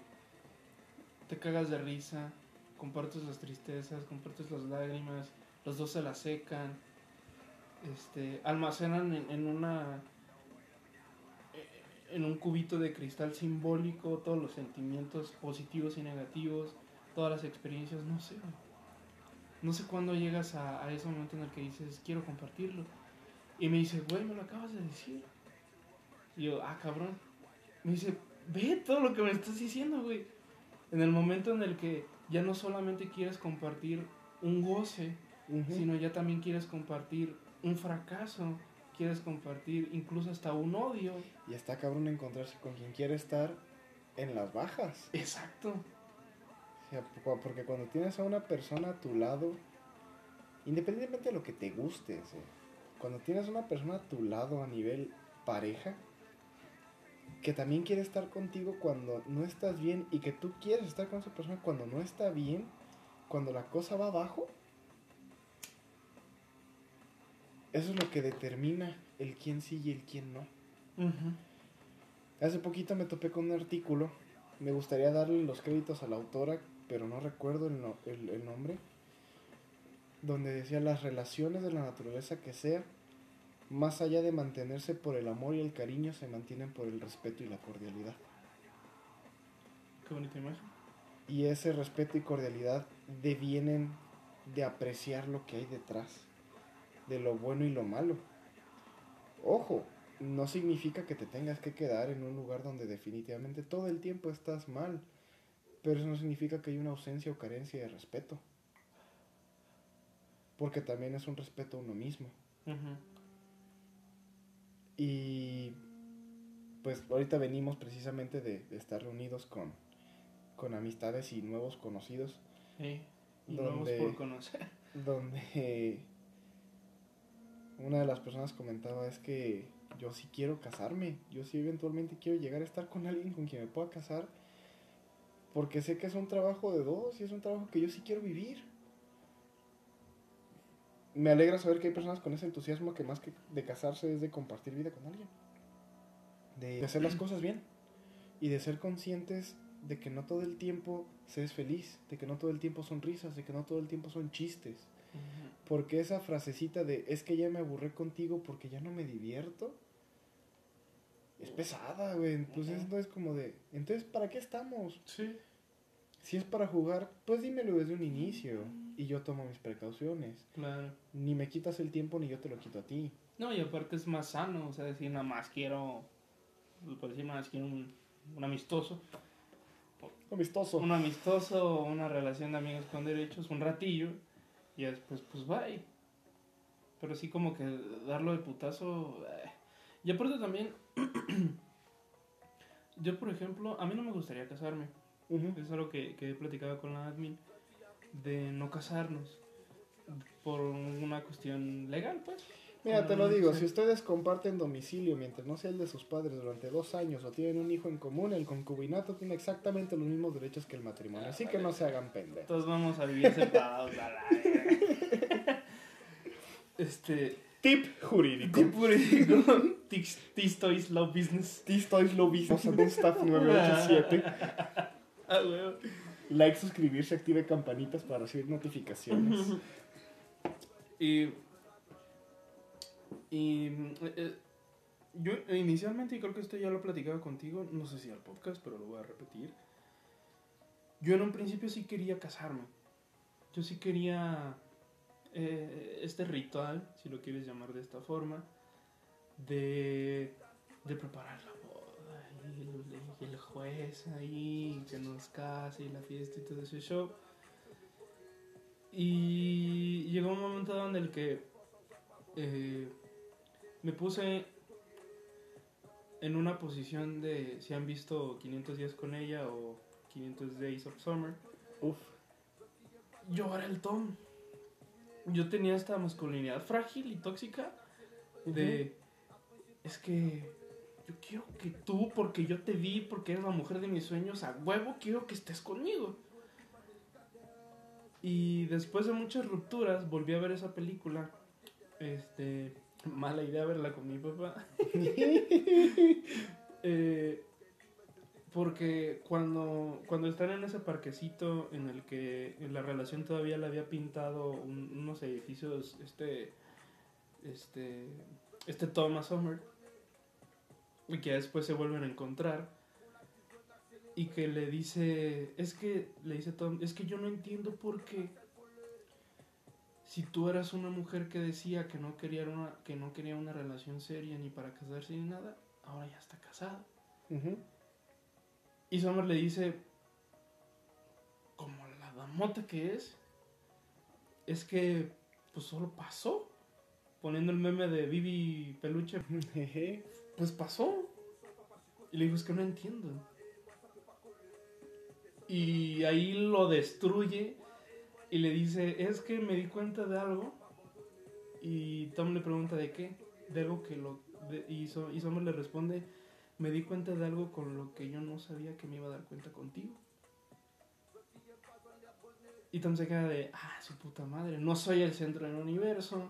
te cagas de risa, compartes las tristezas, compartes las lágrimas, los dos se las secan, este, almacenan en, en una en un cubito de cristal simbólico todos los sentimientos positivos y negativos, todas las experiencias, no sé. No sé cuándo llegas a, a ese momento en el que dices, quiero compartirlo. Y me dice, güey, me lo acabas de decir. Y yo, ah, cabrón. Me dice, ve todo lo que me estás diciendo, güey. En el momento en el que ya no solamente quieres compartir un goce, sino ya también quieres compartir un fracaso, quieres compartir incluso hasta un odio. Y está cabrón encontrarse con quien quiere estar en las bajas. Exacto. O sea, po- porque cuando tienes a una persona a tu lado, independientemente de lo que te guste, ¿sí? cuando tienes a una persona a tu lado a nivel pareja, que también quiere estar contigo cuando no estás bien y que tú quieres estar con esa persona cuando no está bien, cuando la cosa va abajo, eso es lo que determina el quién sí y el quién no. Hace poquito me topé con un artículo. Me gustaría darle los créditos a la autora, pero no recuerdo el, no- el- el nombre. Donde decía las relaciones de la naturaleza que sea, más allá de mantenerse por el amor y el cariño, se mantienen por el respeto y la cordialidad. Qué bonita imagen. Y ese respeto y cordialidad devienen de apreciar lo que hay detrás, de lo bueno y lo malo. Ojo, no significa que te tengas que quedar en un lugar donde definitivamente todo el tiempo estás mal, pero eso no significa que hay una ausencia o carencia de respeto. Porque también es un respeto a uno mismo. Y pues ahorita venimos precisamente de, de estar reunidos con, con amistades y nuevos conocidos Sí. Y nuevos por conocer. donde una de las personas comentaba es que yo sí quiero casarme, yo sí eventualmente quiero llegar a estar con alguien con quien me pueda casar, porque sé que es un trabajo de dos y es un trabajo que yo sí quiero vivir. Me alegra saber que hay personas con ese entusiasmo que más que de casarse es de compartir vida con alguien, de hacer las cosas bien y de ser conscientes de que no todo el tiempo se es feliz, de que no todo el tiempo son risas, de que no todo el tiempo son chistes. Porque esa frasecita de es que ya me aburré contigo porque ya no me divierto es pesada, güey. Entonces Ujú. no es como de, entonces ¿para qué estamos? Sí. Si es para jugar, pues dímelo desde un inicio y yo tomo mis precauciones. Claro. Ni me quitas el tiempo ni yo te lo quito a ti. No, y aparte es más sano, o sea, decir nada más quiero, por decir nada más quiero un, un amistoso, Amistoso. un amistoso, una relación de amigos con derechos, un ratillo, y después pues bye. Pero sí como que darlo de putazo... eh. Y aparte también, yo por ejemplo, a mí no me gustaría casarme. Es algo que, que he platicado con la admin, de no casarnos por una cuestión legal, pues. Mira, te lo digo, si ustedes comparten domicilio mientras no sea el de sus padres durante dos años o tienen un hijo en común, el concubinato tiene exactamente los mismos derechos que el matrimonio. Así que no se hagan pendejos. Todos vamos a vivir separados la verga. Este. Tip jurídico. Tipo jurídico. Tis tis toys love business. Tistoys lo vimos a Staff 987. Ah, weón. Like, suscribirse, active campanitas para recibir notificaciones. Y. Y. eh, yo inicialmente, y creo que esto ya lo he platicado contigo, no sé si al podcast, pero lo voy a repetir. Yo en un principio sí quería casarme. Yo sí quería eh, este ritual, si lo quieres llamar de esta forma, de, de preparar la boda y el, juez ahí, que nos case y la fiesta y todo ese show. Y llegó un momento donde el que eh, me puse en una posición de si han visto 500 días con ella o 500 Days of Summer. Uf. Yo era el Tom. Yo tenía esta masculinidad frágil y tóxica de es que yo quiero que tú, porque yo te vi, porque eres la mujer de mis sueños, a huevo quiero que estés conmigo. Y después de muchas rupturas volví a ver esa película. Este, mala idea verla con mi papá. Eh, porque cuando, cuando están en ese parquecito en el que en la relación todavía le había pintado un- unos edificios, este, este, este Thomas Sommer, y que después se vuelven a encontrar, y que le dice, es que, le dice Tom, es que yo no entiendo por qué, si tú eras una mujer que decía que no quería una, que no quería una relación seria ni para casarse ni nada, ahora ya está casada. Y Summer le dice, como la damota que es, es que pues solo pasó. Poniendo el meme de Vivi Peluche, pues pasó. Y le dijo, es que no entiendo. Y ahí lo destruye y le dice, es que me di cuenta de algo. Y Tom le pregunta de qué, de algo que lo... y, So- y Summer le responde, me di cuenta de algo con lo que yo no sabía que me iba a dar cuenta contigo. Y Tom se queda de, ah, su puta madre, no soy el centro del universo,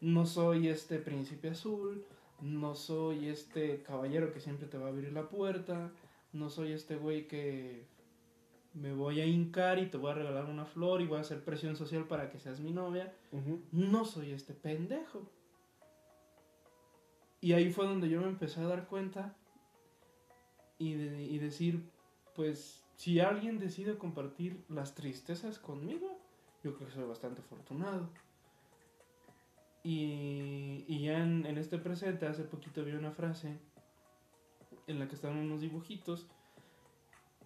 no soy este príncipe azul, no soy este caballero que siempre te va a abrir la puerta, no soy este güey que me voy a hincar y te voy a regalar una flor y voy a hacer presión social para que seas mi novia. No soy este pendejo. Y ahí fue donde yo me empecé a dar cuenta y, de- y decir, pues si alguien decide compartir las tristezas conmigo, yo creo que soy bastante afortunado. Y, y ya en, en este presente, hace poquito vi una frase en la que están unos dibujitos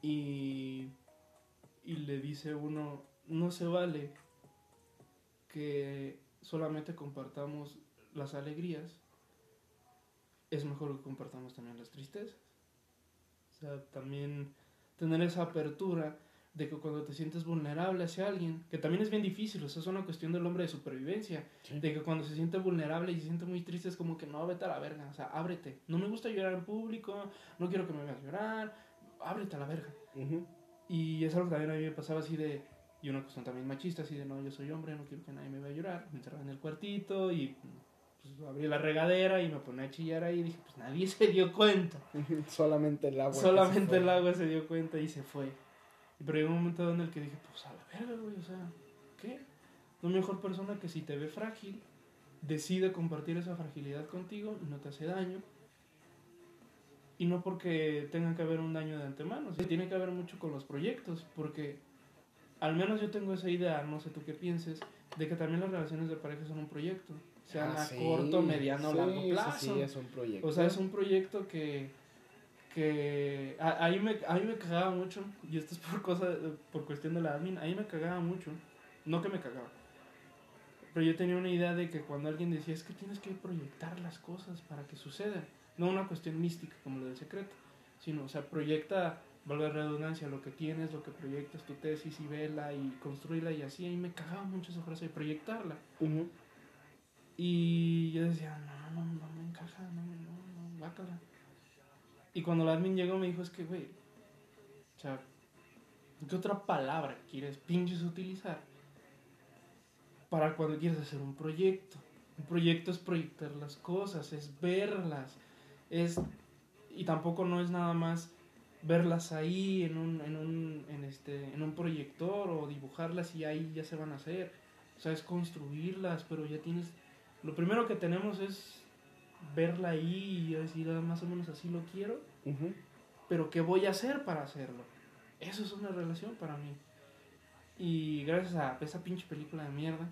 y, y le dice uno, no se vale que solamente compartamos las alegrías, es mejor que compartamos también las tristezas. O sea, también tener esa apertura de que cuando te sientes vulnerable hacia alguien, que también es bien difícil, o sea, es una cuestión del hombre de supervivencia, Sí. de que cuando se siente vulnerable y se siente muy triste es como que no, vete a la verga, o sea, ábrete. No me gusta llorar en público, no quiero que me veas llorar, ábrete a la verga. Ujú. Y es algo que también a mí me pasaba así de, y una cuestión también machista, así de, no, yo soy hombre, no quiero que nadie me vea llorar. Me encerraba en el cuartito y pues, abrí la regadera y me ponía a chillar ahí y dije, pues nadie se dio cuenta. Solamente el agua. Solamente el agua se dio cuenta y se fue. Y pero llegó un momento en el que dije, pues a la verga, güey, o sea, ¿qué? No mejor persona que si te ve frágil, decide compartir esa fragilidad contigo y no te hace daño. Y no porque tenga que haber un daño de antemano, sí, tiene que haber mucho con los proyectos, porque al menos yo tengo esa idea, no sé tú qué pienses, de que también las relaciones de pareja son un proyecto, sean Ah, a sí, corto, mediano o sí, largo plazo. Sí, es un proyecto. O sea, es un proyecto que, que a- ahí me, ahí me cagaba mucho, y esto es por, cosa, por cuestión de la admin, ahí me cagaba mucho, no que me cagaba, pero yo tenía una idea de que cuando alguien decía, es que tienes que proyectar las cosas para que sucedan, no una cuestión mística como lo del secreto, sino, o sea, proyecta, valga la redundancia, lo que tienes, lo que proyectas, tu tesis y vela y construirla y así, ahí me cagaba mucho esa frase de proyectarla. Y yo decía, no, no, no me encaja, no, no, no, bácala. Y cuando la admin llegó me dijo, es que, güey, o sea, ¿qué otra palabra quieres pinches utilizar para cuando quieres hacer un proyecto? Un proyecto es proyectar las cosas, es verlas, es... Y tampoco no es nada más verlas ahí en un, en un, en este, en un proyector o dibujarlas y ahí ya se van a hacer. O sea, es construirlas, pero ya tienes lo primero que tenemos es verla ahí y decir, "Ah, más o menos así lo quiero, pero ¿qué voy a hacer para hacerlo? Eso es una relación para mí. Y gracias a esa pinche película de mierda,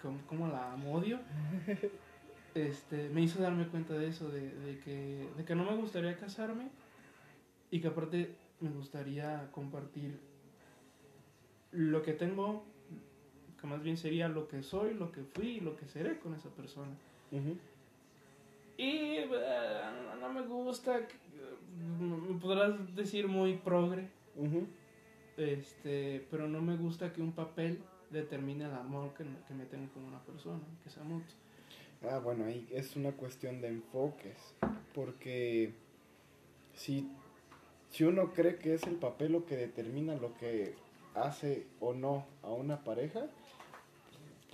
como, como la amo, odio, este, me hizo darme cuenta de eso, de, de que, de que no me gustaría casarme Y que aparte me gustaría compartir lo que tengo, que más bien sería lo que soy, lo que fui y lo que seré con esa persona. Y eh, no me gusta, me podrás decir muy progre, este, pero no me gusta que un papel determine el amor que, que me tengo con una persona, que sea mutuo. Ah, bueno, ahí es una cuestión de enfoques, porque si, si uno cree que es el papel lo que determina lo que hace o no a una pareja,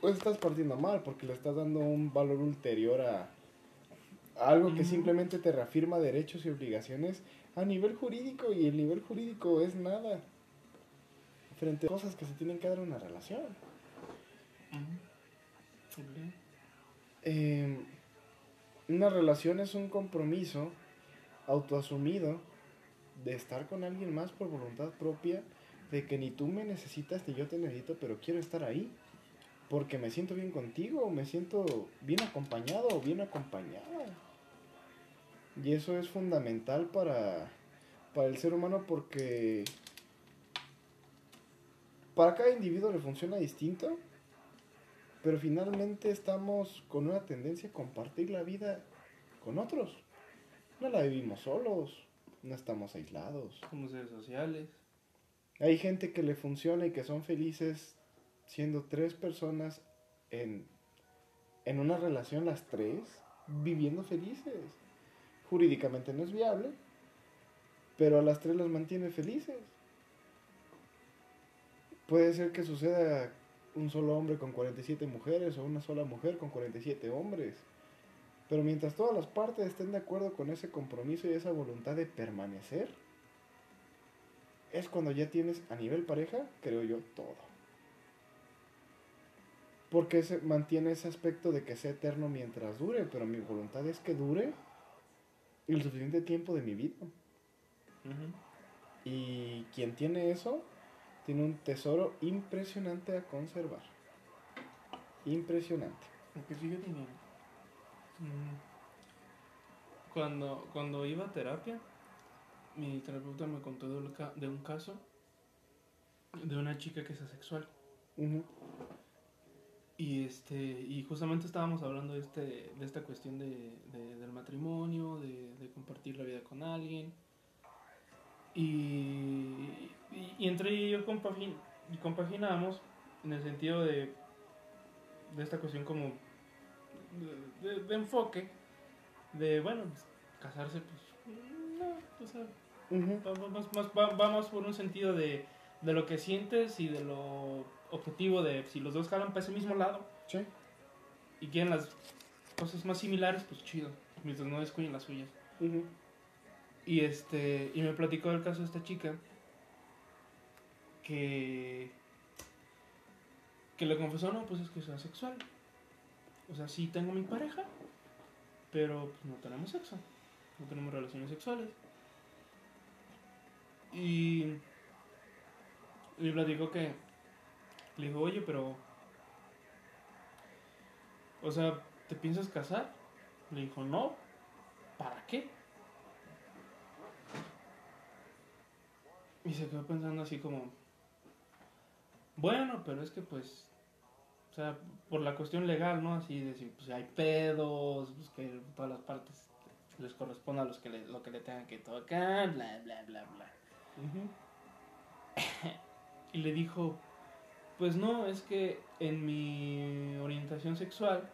pues estás partiendo mal, porque le estás dando un valor ulterior a, algo que simplemente te reafirma derechos y obligaciones a nivel jurídico y el nivel jurídico es nada frente a cosas que se tienen que dar en una relación. Eh, una relación es un compromiso autoasumido de estar con alguien más por voluntad propia, de que ni tú me necesitas ni yo te necesito, pero quiero estar ahí porque me siento bien contigo, me siento bien acompañado o bien acompañada. Y eso es fundamental para, para el ser humano porque para cada individuo le funciona distinto, pero finalmente estamos con una tendencia a compartir la vida con otros. No la vivimos solos, no estamos aislados. Somos seres sociales. Hay gente que le funciona y que son felices siendo tres personas en, en una relación las tres, viviendo felices. Jurídicamente no es viable, pero a las tres las mantiene felices. Puede ser que suceda un solo hombre con 47 mujeres o una sola mujer con 47 hombres. Pero mientras todas las partes estén de acuerdo con ese compromiso y esa voluntad de permanecer, es cuando ya tienes a nivel pareja, creo yo, todo. Porque se mantiene ese aspecto de que sea eterno mientras dure, pero mi voluntad es que dure el suficiente tiempo de mi vida. Y quien tiene eso, tiene un tesoro impresionante a conservar. Impresionante. Porque. Mm, cuando, cuando iba a terapia, mi terapeuta me contó de un caso de una chica que es asexual. Y este y justamente estábamos hablando de este de esta cuestión de, del matrimonio, de, de, compartir la vida con alguien. Y, y, entre ella y yo compagin, compaginamos en el sentido de, de esta cuestión como de, enfoque, de bueno, pues, casarse, pues no, vamos, vamos, por un sentido de, de lo que sientes y de lo objetivo de si los dos jalan para ese mismo lado sí. y quieren las cosas más similares, pues chido, mientras no descuiden las suyas. Y este y me platicó el caso de esta chica que que le confesó, no, pues es que soy asexual. O sea, sí tengo mi pareja, pero pues, no tenemos sexo, no tenemos relaciones sexuales. Y me platicó que le dijo, oye, pero. O sea, ¿te piensas casar? Le dijo, no. ¿Para qué? Y se quedó pensando así como. Bueno, pero es que pues. O sea, por la cuestión legal, ¿no? Así decir, pues hay pedos, pues que todas las partes les corresponde a los que le, lo que le tengan que tocar, bla, bla, bla, bla. y le dijo, pues no, es que en mi orientación sexual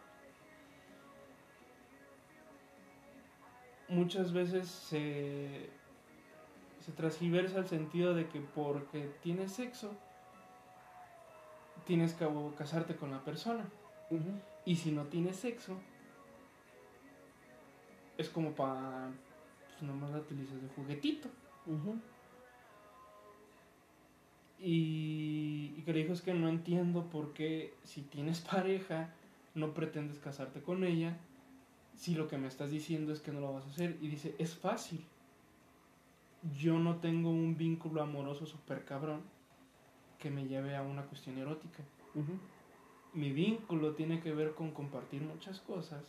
muchas veces se, se transgiversa el sentido de que porque tienes sexo tienes que casarte con la persona. Y si no tienes sexo, es como para. Pues nomás la utilizas de juguetito. Y, y que le dijo es que no entiendo por qué si tienes pareja no pretendes casarte con ella si lo que me estás diciendo es que no lo vas a hacer. Y dice, es fácil. Yo no tengo un vínculo amoroso súper cabrón que me lleve a una cuestión erótica. Mi vínculo tiene que ver con compartir muchas cosas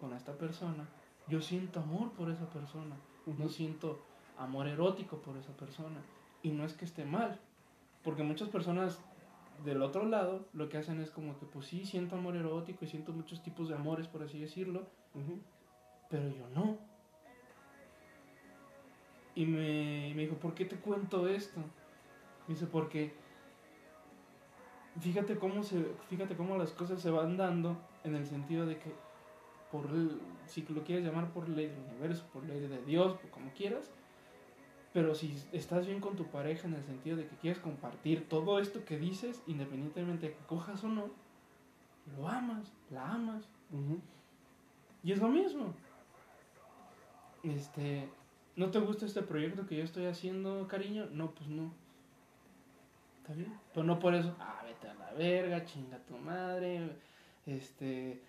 con esta persona. Yo siento amor por esa persona. No siento amor erótico por esa persona. Y no es que esté mal, porque muchas personas del otro lado lo que hacen es como que, pues sí, siento amor erótico y siento muchos tipos de amores, por así decirlo, pero yo no. Y me, me dijo, ¿por qué te cuento esto? Me dice, porque fíjate cómo, se, fíjate cómo las cosas se van dando en el sentido de que, por si lo quieres llamar por ley del universo, por ley de Dios, como quieras, pero si estás bien con tu pareja en el sentido de que quieres compartir todo esto que dices, independientemente de que cojas o no, lo amas, la amas. Y es lo mismo. Este, ¿no te gusta este proyecto que yo estoy haciendo, cariño? No, pues no. Está bien. Pero no por eso, ah, vete a la verga, chinga tu madre, este,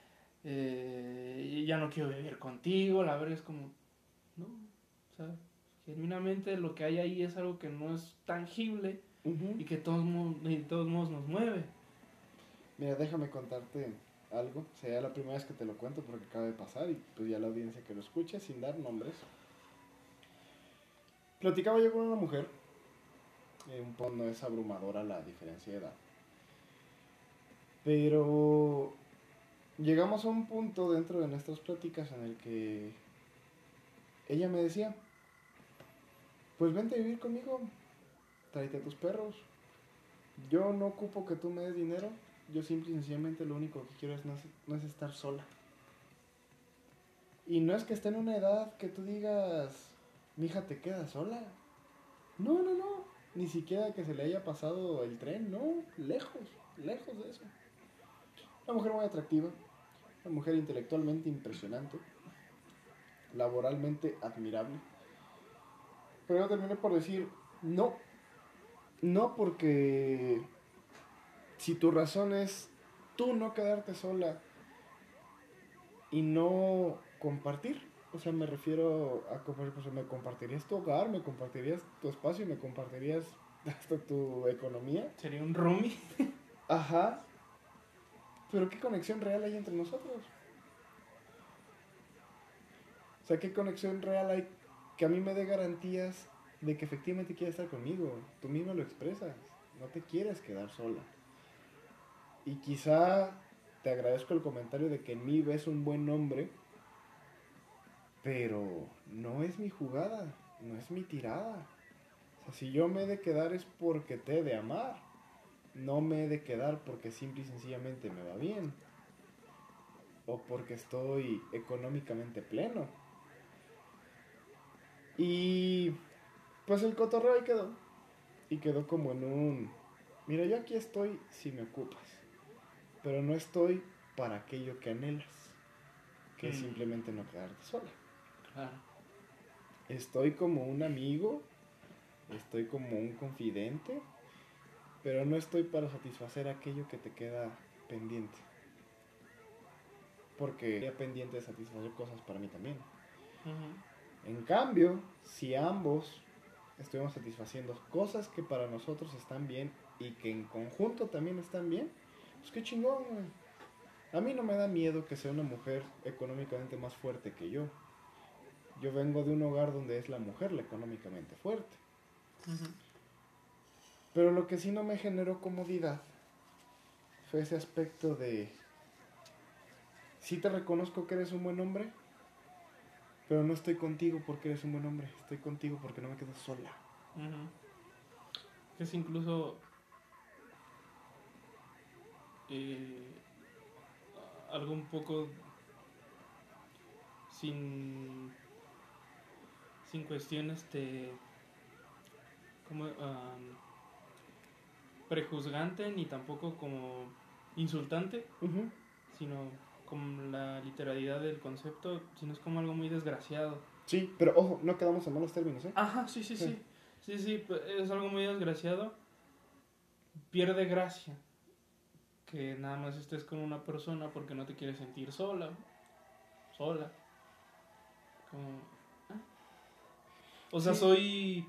eh, ya no quiero vivir contigo, la verga es como, no, o sea, genuinamente lo que hay ahí es algo que no es tangible y que de todos, modos, de todos modos nos mueve. Mira, déjame contarte algo. Sería la primera vez que te lo cuento porque acaba de pasar y pues ya la audiencia que lo escuche sin dar nombres. Platicaba yo con una mujer. Un poco no es abrumadora la diferencia de edad. Pero llegamos a un punto dentro de nuestras pláticas en el que ella me decía, pues vente a vivir conmigo, tráete a tus perros. Yo no ocupo que tú me des dinero, yo simple y sencillamente lo único que quiero es no, es estar sola. Y no es que esté en una edad que tú digas, mi hija te queda sola. No, no, no. Ni siquiera que se le haya pasado el tren, no. Lejos, lejos de eso. Una mujer muy atractiva, una mujer intelectualmente impresionante, laboralmente admirable. Pero yo terminé por decir, no. No porque si tu razón es tú no quedarte sola y no compartir, o sea, me refiero a compartir, pues me compartirías tu hogar, me compartirías tu espacio, me compartirías hasta tu economía. Sería un roomie. Ajá. Pero ¿qué conexión real hay entre nosotros? O sea, ¿qué conexión real hay que a mí me dé garantías de que efectivamente quieres estar conmigo? Tú mismo lo expresas. No te quieres quedar sola. Y quizá te agradezco el comentario de que en mí ves un buen nombre, pero no es mi jugada, no es mi tirada. O sea, si yo me he de quedar es porque te he de amar. No me he de quedar porque simple y sencillamente me va bien. O porque estoy económicamente pleno. Y pues el cotorreo ahí quedó. Y quedó como en un... Mira, yo aquí estoy si me ocupas pero no estoy para aquello que anhelas, que es mm. simplemente no quedarte sola. Estoy como un amigo, estoy como un confidente, pero no estoy para satisfacer aquello que te queda pendiente. Porque ya pendiente de satisfacer cosas para mí también. En cambio, si ambos estuvimos satisfaciendo cosas que para nosotros están bien y que en conjunto también están bien, pues qué chingón, A mí no me da miedo que sea una mujer económicamente más fuerte que yo. Yo vengo de un hogar donde es la mujer la económicamente fuerte. Pero lo que sí no me generó comodidad fue ese aspecto de, sí te reconozco que eres un buen hombre, pero no estoy contigo porque eres un buen hombre, estoy contigo porque no me quedo sola. Es incluso eh, algo un poco sin sin cuestiones de como prejuzgante ni tampoco como insultante sino como la literalidad del concepto sino es como algo muy desgraciado sí pero ojo no quedamos en malos términos ¿eh? ajá sí sí sí sí sí, sí es algo muy desgraciado pierde gracia que nada más estés con una persona porque no te quieres sentir sola, sola. ¿ah? O sea, soy...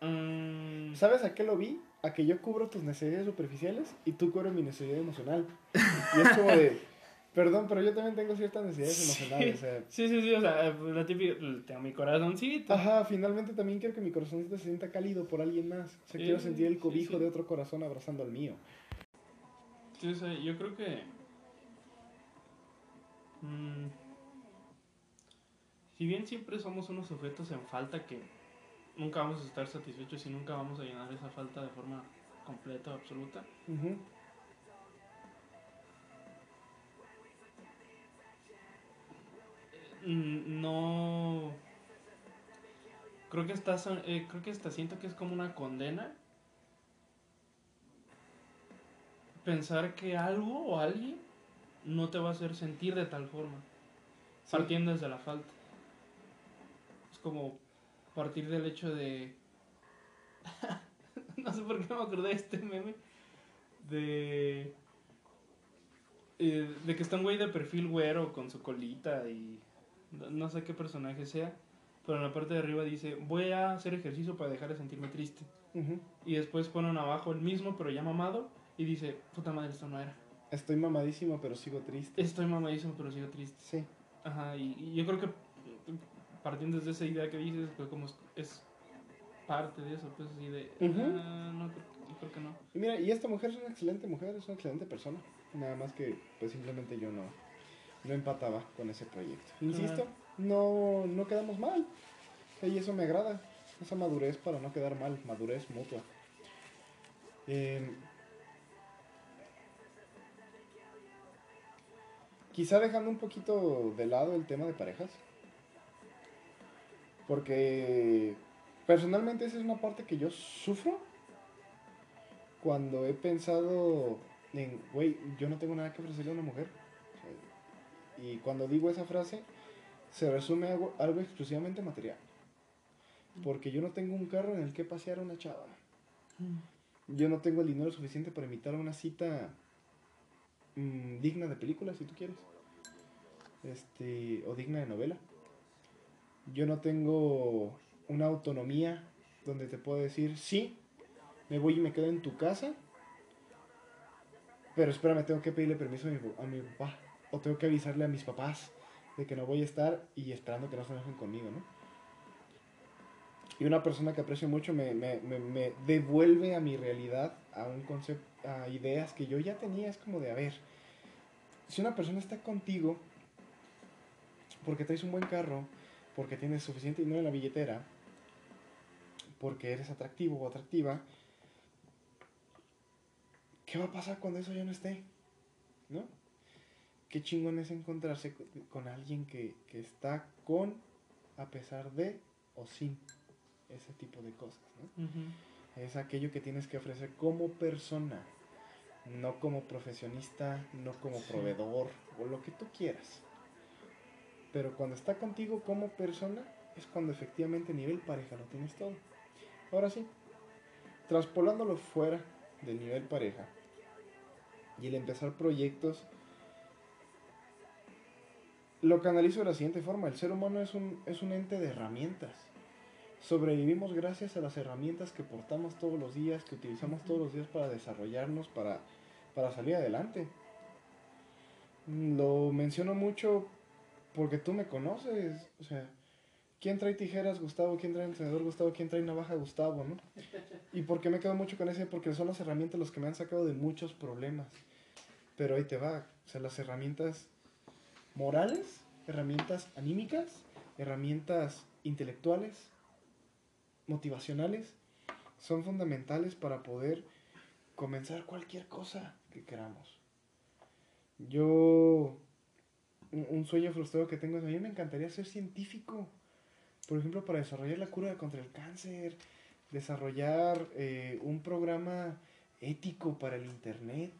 Mm, ¿Sabes a qué lo vi? A que yo cubro tus necesidades superficiales y tú cubres mi necesidad emocional. Y es como de, Perdón, pero yo también tengo ciertas necesidades emocionales. O sea, Sí, sí, sí, o sea, la típica, tengo mi corazoncito. Ajá, finalmente también quiero que mi corazoncito se sienta cálido por alguien más. O sea, quiero sentir el sí, cobijo sí. de otro corazón abrazando al mío. Sí, o sea, yo creo que. mm, si bien siempre somos unos sujetos en falta que nunca vamos a estar satisfechos y nunca vamos a llenar esa falta de forma completa o absoluta, mm, no. Creo que estás. eh, creo que hasta siento que es como una condena. Pensar que algo o alguien no te va a hacer sentir de tal forma. Sí. partiendo desde la falta. Como partir del hecho de... no sé por qué me acordé de este meme. De... eh, de que está un güey de perfil güero con su colita y no- sé qué personaje sea. Pero en la parte de arriba dice, voy a hacer ejercicio para dejar de sentirme triste. Y después ponen abajo el mismo pero ya mamado y dice, puta madre, esto no era. Estoy mamadísimo, pero sigo triste. Estoy mamadísimo pero sigo triste. Sí. Ajá, y, y yo creo que partiendo desde esa idea que dices, pues como es, parte de eso, pues así de... "Ah, no, creo- que no. Y mira, y esta mujer es una excelente mujer, es una excelente persona. Nada más que, pues simplemente yo no, no empataba con ese proyecto. Insisto, no, no quedamos mal. Y eso me agrada. Esa madurez para no quedar mal, madurez mutua. Eh, quizá dejando un poquito de lado el tema de parejas. Porque personalmente esa es una parte que yo sufro cuando he pensado en, güey, yo no tengo nada que ofrecerle a una mujer. O sea, y cuando digo esa frase, se resume algo, algo exclusivamente material. Porque yo no tengo un carro en el que pasear a una chava. Yo no tengo el dinero suficiente para invitar a una cita mm, digna de película, si tú quieres. Este, o digna de novela. Yo no tengo una autonomía donde te puedo decir, sí, me voy y me quedo en tu casa. Pero espérame, tengo que pedirle permiso a mi, a mi papá. O tengo que avisarle a mis papás de que no voy a estar y esperando que no se enojen conmigo, ¿no? Y una persona que aprecio mucho me, me, me, me devuelve a mi realidad, a un concepto, a ideas que yo ya tenía. Es como de, a ver, si una persona está contigo porque traes un buen carro, porque tienes suficiente dinero en la billetera, porque eres atractivo o atractiva, ¿qué va a pasar cuando eso ya no esté? ¿No? Qué chingón es encontrarse con, alguien que, que está con, a pesar de o sin ese tipo de cosas, ¿no? Es aquello que tienes que ofrecer como persona, no como profesionista, no como Sí. proveedor o lo que tú quieras. Pero cuando está contigo como persona es cuando efectivamente a nivel pareja lo tienes todo. Ahora sí, traspolándolo fuera del nivel pareja y el empezar proyectos, lo canalizo de la siguiente forma. El ser humano es un, es un ente de herramientas. Sobrevivimos gracias a las herramientas que portamos todos los días, que utilizamos todos los días para desarrollarnos, para, para salir adelante. Mm, Lo menciono mucho porque tú me conoces. O sea, ¿quién trae tijeras, Gustavo? ¿Quién trae encendedor, Gustavo? ¿Quién trae navaja, Gustavo? ¿no? ¿Y por qué me quedo mucho con ese? Porque son las herramientas los que me han sacado de muchos problemas. Pero ahí te va. O sea, las herramientas morales, herramientas anímicas, herramientas intelectuales, motivacionales, son fundamentales para poder comenzar cualquier cosa que queramos. Yo, un, sueño frustrado que tengo es, a mí me encantaría ser científico, por ejemplo, para desarrollar la cura contra el cáncer, desarrollar eh, un programa ético para el Internet,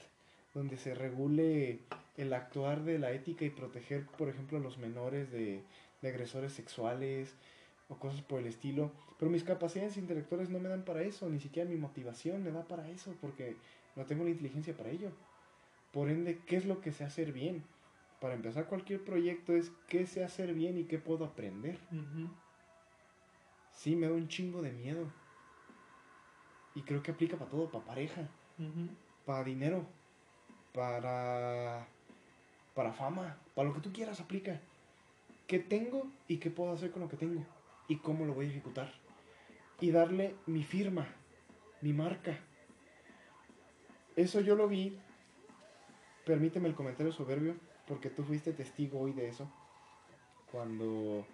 donde se regule el actuar de la ética y proteger, por ejemplo, a los menores de, de agresores sexuales o cosas por el estilo. Pero mis capacidades intelectuales no me dan para eso, ni siquiera mi motivación me da para eso, porque no tengo la inteligencia para ello. Por ende, ¿qué es lo que sé hacer bien? Para empezar cualquier proyecto es qué sé hacer bien y qué puedo aprender. Sí, me da un chingo de miedo. Y creo que aplica para todo, para pareja, para dinero, para para fama, para lo que tú quieras aplica. ¿Qué tengo y qué puedo hacer con lo que tengo? ¿Y cómo lo voy a ejecutar? Y darle mi firma, mi marca. Eso yo lo vi, permíteme el comentario soberbio, porque tú fuiste testigo hoy de eso. Cuando,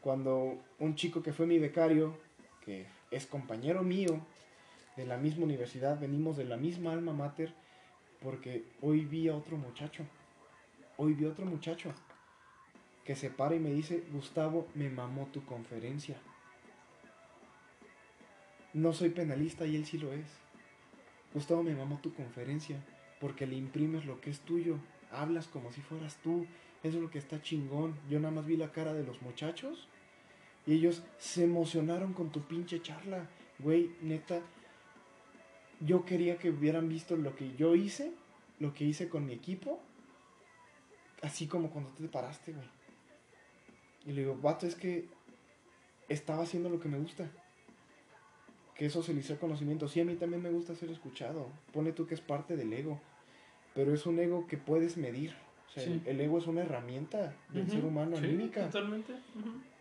cuando un chico que fue mi becario, que es compañero mío de la misma universidad, venimos de la misma alma mater, porque hoy vi a otro muchacho, hoy vi a otro muchacho que se para y me dice, Gustavo, me mamó tu conferencia. No soy penalista y él sí lo es. Gustavo, me mamó tu conferencia porque le imprimes lo que es tuyo, hablas como si fueras tú, eso es lo que está chingón. Yo nada más vi la cara de los muchachos y ellos se emocionaron con tu pinche charla. Güey, neta, yo quería que hubieran visto lo que yo hice, lo que hice con mi equipo, así como cuando te paraste, güey. Y le digo, vato, es que estaba haciendo lo que me gusta. Que eso le hizo conocimiento. Sí, a mí también me gusta ser escuchado. Pone tú que es parte del ego. Pero es un ego que puedes medir. O sea, el, ego es una herramienta del ser humano anímica. Totalmente.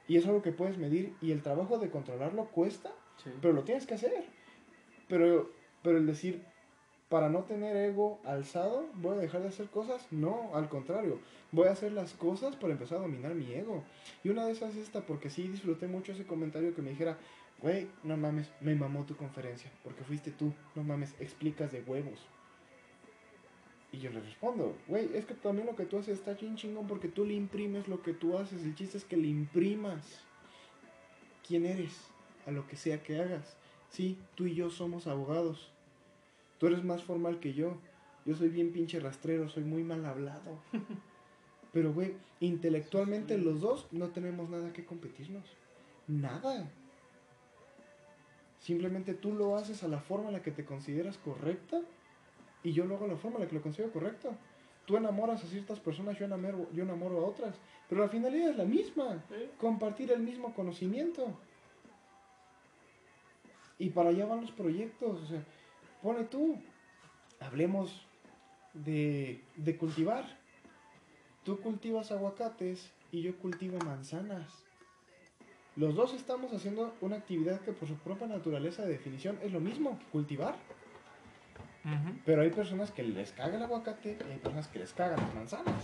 Y es algo que puedes medir. Y el trabajo de controlarlo cuesta, pero lo tienes que hacer. Pero, pero el decir, para no tener ego alzado, voy a dejar de hacer cosas. No, al contrario, voy a hacer las cosas para empezar a dominar mi ego. Y una de esas es esta, porque sí disfruté mucho ese comentario que me dijera, güey, no mames, me mamó tu conferencia, porque fuiste tú, no mames, explicas de huevos. Y yo le respondo, güey, es que también lo que tú haces está bien chingón porque tú le imprimes lo que tú haces. El chiste es que le imprimas quién eres a lo que sea que hagas. Sí, tú y yo somos abogados Tú eres más formal que yo. Yo soy bien pinche rastrero, soy muy mal hablado. Pero, güey, intelectualmente los dos no tenemos nada que competirnos. Nada. Simplemente tú lo haces a la forma en la que te consideras correcta y yo lo hago la forma en la que lo considero correcto. Tú enamoras a ciertas personas, yo enamoro, yo enamoro a otras. Pero la finalidad es la misma. Compartir el mismo conocimiento. Y para allá van los proyectos. O sea, pone tú, hablemos de, de cultivar. Tú cultivas aguacates y yo cultivo manzanas. Los dos estamos haciendo una actividad que por su propia naturaleza de definición es lo mismo, cultivar. Pero hay personas que les caga el aguacate y hay personas que les cagan las manzanas.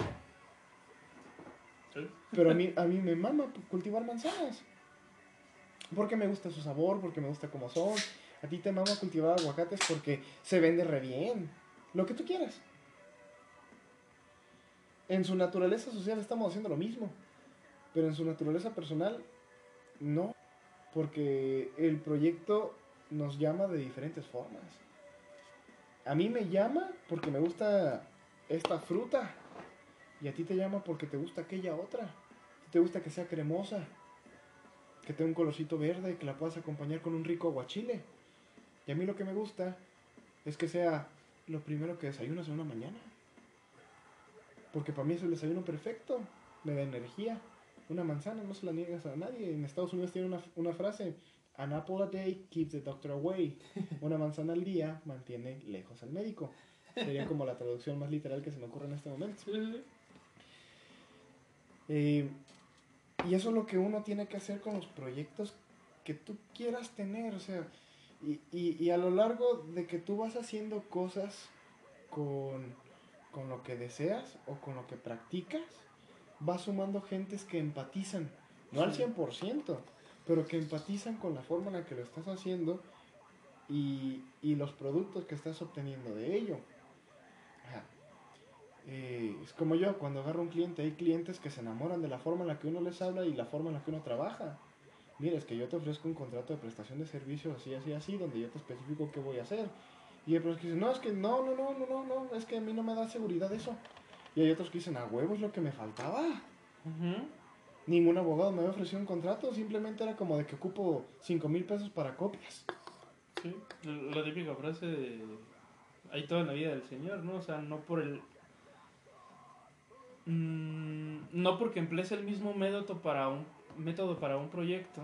Pero a mí, a mí me mama cultivar manzanas. Porque me gusta su sabor, porque me gusta cómo son, a ti te mama cultivar aguacates porque se vende re bien. Lo que tú quieras. En su naturaleza social estamos haciendo lo mismo. Pero en su naturaleza personal, no. Porque el proyecto nos llama de diferentes formas. A mí me llama porque me gusta esta fruta. Y a ti te llama porque te gusta aquella otra. Te gusta que sea cremosa. Que tenga un colorcito verde. Que la puedas acompañar con un rico aguachile. Y a mí lo que me gusta es que sea lo primero que desayunas en una mañana. Porque para mí es el desayuno perfecto. Me da energía. Una manzana no se la niegas a nadie. En Estados Unidos tiene una, una frase. An apple a day keeps the doctor away. Una manzana al día mantiene lejos al médico. Sería como la traducción más literal que se me ocurre en este momento. Eh, y eso es lo que uno tiene que hacer con los proyectos que tú quieras tener. O sea, y, y, y, a lo largo de que tú vas haciendo cosas con, con lo que deseas o con lo que practicas, vas sumando gentes que empatizan, no al 100%, pero que empatizan con la forma en la que lo estás haciendo y, y los productos que estás obteniendo de ello. Eh, es como yo, cuando agarro un cliente, hay clientes que se enamoran de la forma en la que uno les habla y la forma en la que uno trabaja mira, es que yo te ofrezco un contrato de prestación de servicios así, así, así, donde yo te especifico qué voy a hacer. Y hay personas que dicen, no, es que no, no, no, no, no, no, es que a mí no me da seguridad eso. Y hay otros que dicen, a huevo es lo que me faltaba. Ningún abogado me había ofrecido un contrato, simplemente era como de que ocupo 5 mil pesos para copias. Sí, la típica frase de, hay toda la vida del Señor, ¿no? O sea, no por el... Mm, no porque emplees el mismo método para un método para un proyecto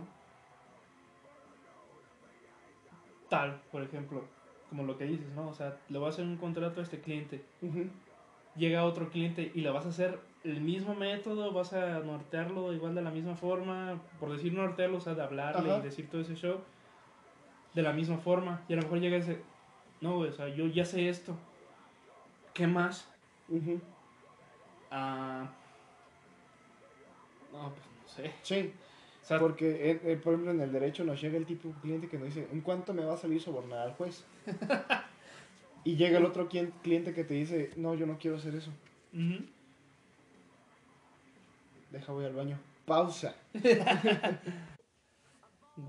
tal, por ejemplo, como lo que dices, ¿no? O sea, le voy a hacer un contrato a este cliente. llega otro cliente y le vas a hacer el mismo método, vas a nortearlo igual de la misma forma, por decir nortearlo, o sea, de hablarle Ajá. y decir todo ese show de la misma forma. Y a lo mejor llega ese, no, güey, o sea, yo ya sé esto. ¿Qué más? Ah, no, pues no sé. Sí, O sea, porque, eh, eh, por ejemplo, en el derecho nos llega el tipo de cliente que nos dice, ¿en cuánto me va a salir sobornar al juez? y llega el otro cliente que te dice, no, yo no quiero hacer eso. Deja, voy al baño. Pausa.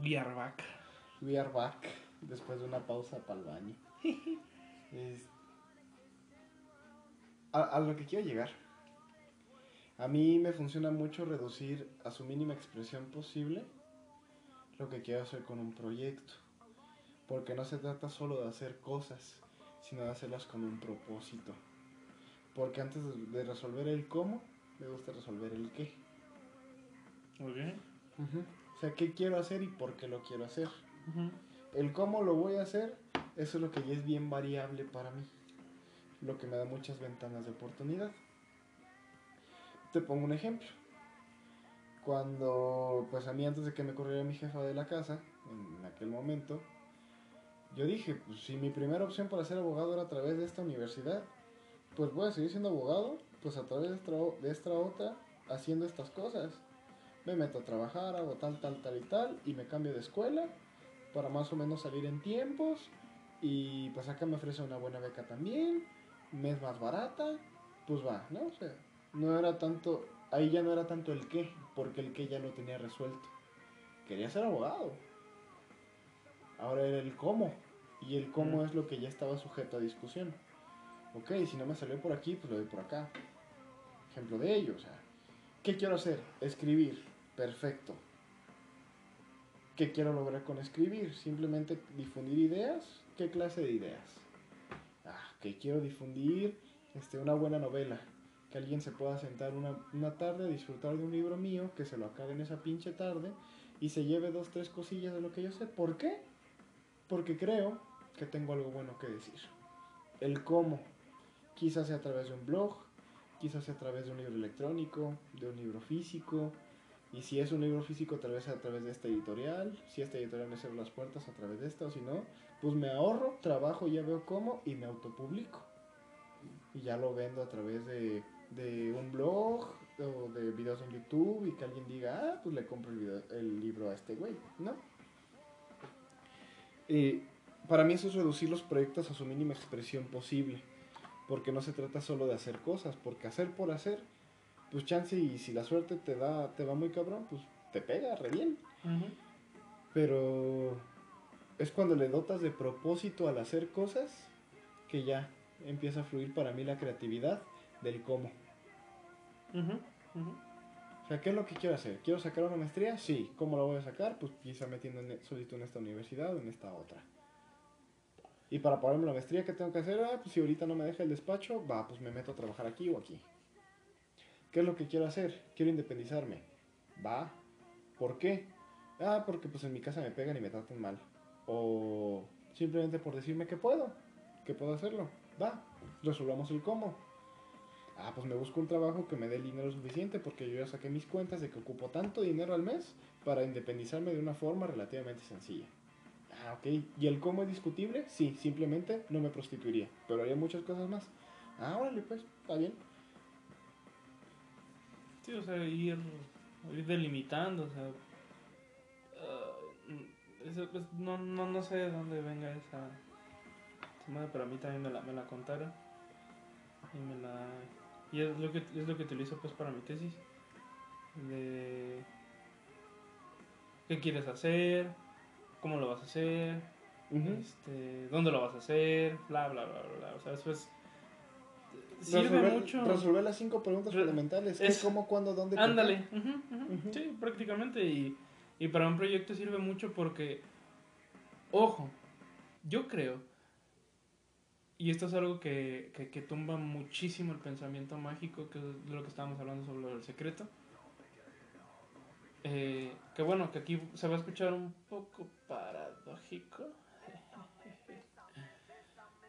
We are back. We are back. Después de una pausa para el baño. Es- A, a lo que quiero llegar. A mí me funciona mucho reducir a su mínima expresión posible lo que quiero hacer con un proyecto. Porque no se trata solo de hacer cosas, sino de hacerlas con un propósito. Porque antes de- de resolver el cómo, me gusta resolver el qué. Ok. O sea, qué quiero hacer y por qué lo quiero hacer. El cómo lo voy a hacer, eso es lo que ya es bien variable para mí. Lo que me da muchas ventanas de oportunidad. Te pongo un ejemplo. Cuando, pues a mí antes de que me corriera mi jefa de la casa, en aquel momento, yo dije, pues si mi primera opción para ser abogado era a través de esta universidad, pues voy a seguir siendo abogado, pues a través de esta, de esta otra, haciendo estas cosas. Me meto a trabajar, hago tal, tal, tal y tal, y me cambio de escuela para más o menos salir en tiempos. Y pues acá me ofrece una buena beca también, me es más barata, pues va, ¿no? O sea, no era tanto, ahí ya no era tanto el qué, porque el qué ya lo tenía resuelto. Quería ser abogado. Ahora era el cómo, y el cómo Mm. es lo que ya estaba sujeto a discusión. Ok, si no me salió por aquí, pues lo doy por acá. Ejemplo de ello, o sea, ¿qué quiero hacer? Escribir, perfecto. ¿Qué quiero lograr con escribir? Simplemente difundir ideas. ¿Qué clase de ideas? Ah, que quiero difundir este, una buena novela. Que alguien se pueda sentar una, una tarde a disfrutar de un libro mío, que se lo acabe en esa pinche tarde y se lleve dos, tres cosillas de lo que yo sé. ¿Por qué? Porque creo que tengo algo bueno que decir. El cómo. Quizás sea a través de un blog, quizás sea a través de un libro electrónico, de un libro físico, y si es un libro físico, tal vez sea a través de esta editorial. Si esta editorial me cierra las puertas a través de esta, o si no, pues me ahorro, trabajo, ya veo cómo y me autopublico. Y ya lo vendo a través de, un blog o de videos en YouTube y que alguien diga, ah, pues le compro el, libro a este güey, ¿no? Y para mí eso es reducir los proyectos a su mínima expresión posible. Porque no se trata solo de hacer cosas, porque hacer por hacer pues chance y si la suerte te da te va muy cabrón, pues te pega re bien. Pero es cuando le dotas de propósito al hacer cosas que ya empieza a fluir para mí la creatividad del cómo. Ujú. O sea, ¿qué es lo que quiero hacer? ¿Quiero sacar una maestría? Sí. ¿Cómo la voy a sacar? Pues quizá metiendo en, solito en esta universidad o en esta otra. Y para pagarme la maestría, ¿qué tengo que hacer? Ah, pues si ahorita no me deja el despacho, va, pues me meto a trabajar aquí o aquí. ¿Qué es lo que quiero hacer? Quiero independizarme. Va. ¿Por qué? Ah, porque pues en mi casa me pegan y me tratan mal. O simplemente por decirme que puedo, que puedo hacerlo. Va, resolvamos el cómo. Ah, pues me busco un trabajo que me dé el dinero suficiente porque yo ya saqué mis cuentas de que ocupo tanto dinero al mes para independizarme de una forma relativamente sencilla. Ah, ok. ¿Y el cómo es discutible? Sí, simplemente no me prostituiría. Pero haría muchas cosas más. Ah, órale, pues, está bien. Sí, o sea, ir, delimitando, o sea. ah, eso, pues, no, no, no sé de dónde venga esa, pero a mí también me la, me la contaron. Y me la. Y es lo que, es lo que utilizo pues para mi tesis. De. ¿Qué quieres hacer? ¿Cómo lo vas a hacer? Este, ¿Dónde lo vas a hacer? Bla, bla, bla, bla. O sea, eso es. Sirve resolver, mucho. resolver las cinco preguntas Re- fundamentales. ¿Qué, es- cómo, cuándo, dónde? Ándale. Sí, prácticamente. Y, y para un proyecto sirve mucho porque, ojo, yo creo, y esto es algo que, que, que tumba muchísimo el pensamiento mágico, que es de lo que estábamos hablando sobre el secreto. Eh, que bueno, que aquí se va a escuchar un poco paradójico.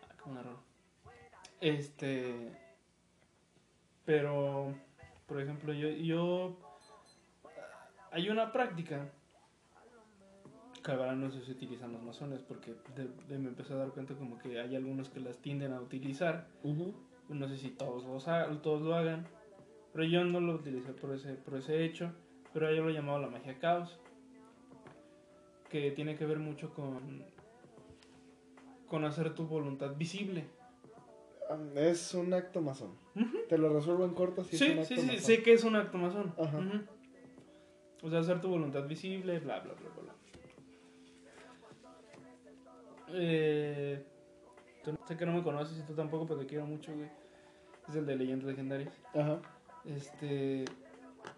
Ah, una rola. Este. Pero, por ejemplo, yo, yo hay una práctica que ahora no sé si utilizan los masones porque de, de me empecé a dar cuenta como que hay algunos que las tienden a utilizar. No sé si todos, los todos lo hagan, pero yo no lo utilicé por ese, por ese hecho, pero yo lo llamaba la magia caos, que tiene que ver mucho con, con hacer tu voluntad visible. Um, Es un acto masón. Te lo resuelvo en corto si es un Sí, acto sí, sí, sé que es un acto masón. Ajá. O sea, hacer tu voluntad visible, bla, bla, bla, bla. bla. Eh, tú- sé que no me conoces y tú tampoco, pero te quiero mucho, güey. Es el de leyendas legendarias. Ajá. Este,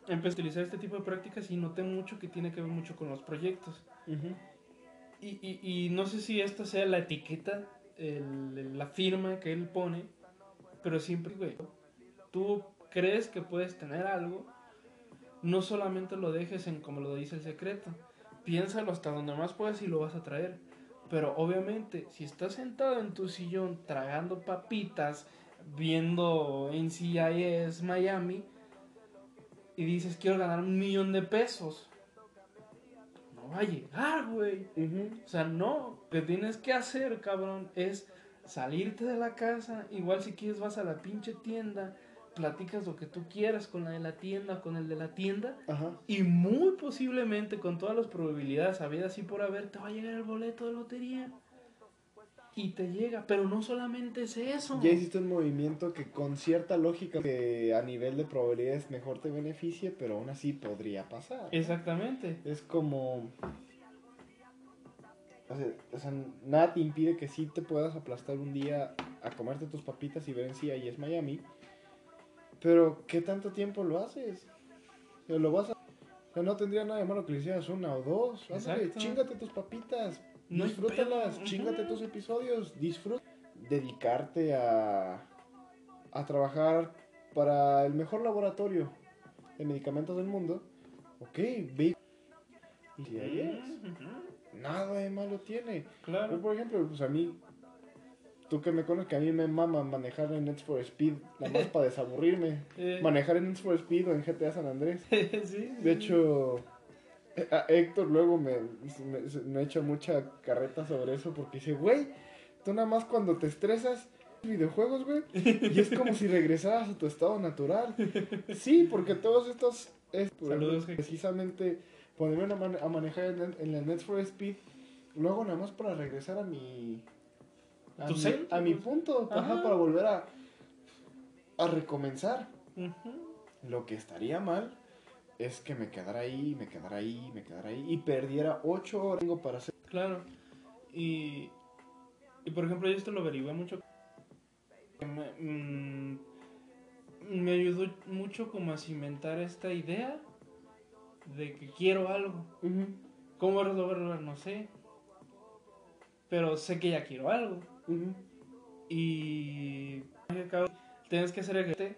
empecé a utilizar este tipo de prácticas y noté mucho que tiene que ver mucho con los proyectos. Ujú. Y, y, y no sé si esta sea la etiqueta, el- la firma que él pone, pero siempre, güey, tú crees que puedes tener algo, no solamente lo dejes en como lo dice el secreto, piénsalo hasta donde más puedas y lo vas a traer. Pero obviamente, si estás sentado en tu sillón tragando papitas, viendo NCIS Miami, y dices quiero ganar un millón de pesos, no va a llegar, güey. O sea, no, lo que tienes que hacer, cabrón, es salirte de la casa, igual si quieres vas a la pinche tienda, platicas lo que tú quieras con la de la tienda, con el de la tienda, Ajá. y muy posiblemente, con todas las probabilidades habidas y por haber, te va a llegar el boleto de lotería. Y te llega, pero no solamente es eso. Ya hiciste un movimiento que con cierta lógica que a nivel de probabilidades mejor te beneficie, pero aún así podría pasar. Exactamente. Es como... O sea, o sea, nada te impide que sí te puedas aplastar un día a comerte tus papitas y ver en sí ahí es Miami. Pero, ¿qué tanto tiempo lo haces? O sea, lo vas a... o sea, no tendría nada de malo que le hicieras una o dos. Ándale, chingate tus papitas. No disfrútalas, pedo. chingate tus episodios, disfruta. Dedicarte a, a trabajar para el mejor laboratorio de medicamentos del mundo. Ok, ve. Y ahí es, nada de malo tiene. Claro. por ejemplo, pues a mí, tú que me conoces, que a mí me mama manejar en Need for Speed, nada más para desaburrirme. Eh, Manejar en Need for Speed o en GTA San Andrés. sí, De hecho, a Héctor luego me, me, me echa mucha carreta sobre eso porque dice, güey, tú nada más cuando te estresas videojuegos, güey, y es como si regresaras a tu estado natural. Sí, porque todos estos es por Saludos, precisamente ponerme a, man- a manejar en, en la Need for Speed, lo hago nada más para regresar a mi a, Tu mi, centro, a mi punto, ajá, para volver a a recomenzar. Lo que estaría mal es que me quedara ahí, me quedara ahí, me quedara ahí y perdiera ocho horas Tengo para hacer. Claro. Y, y por ejemplo, yo esto lo averigué mucho. Me, mm, me ayudó mucho como a cimentar esta idea de que quiero algo. ¿Cómo resolverlo? No sé. Pero sé que ya quiero algo. Y tienes que hacer el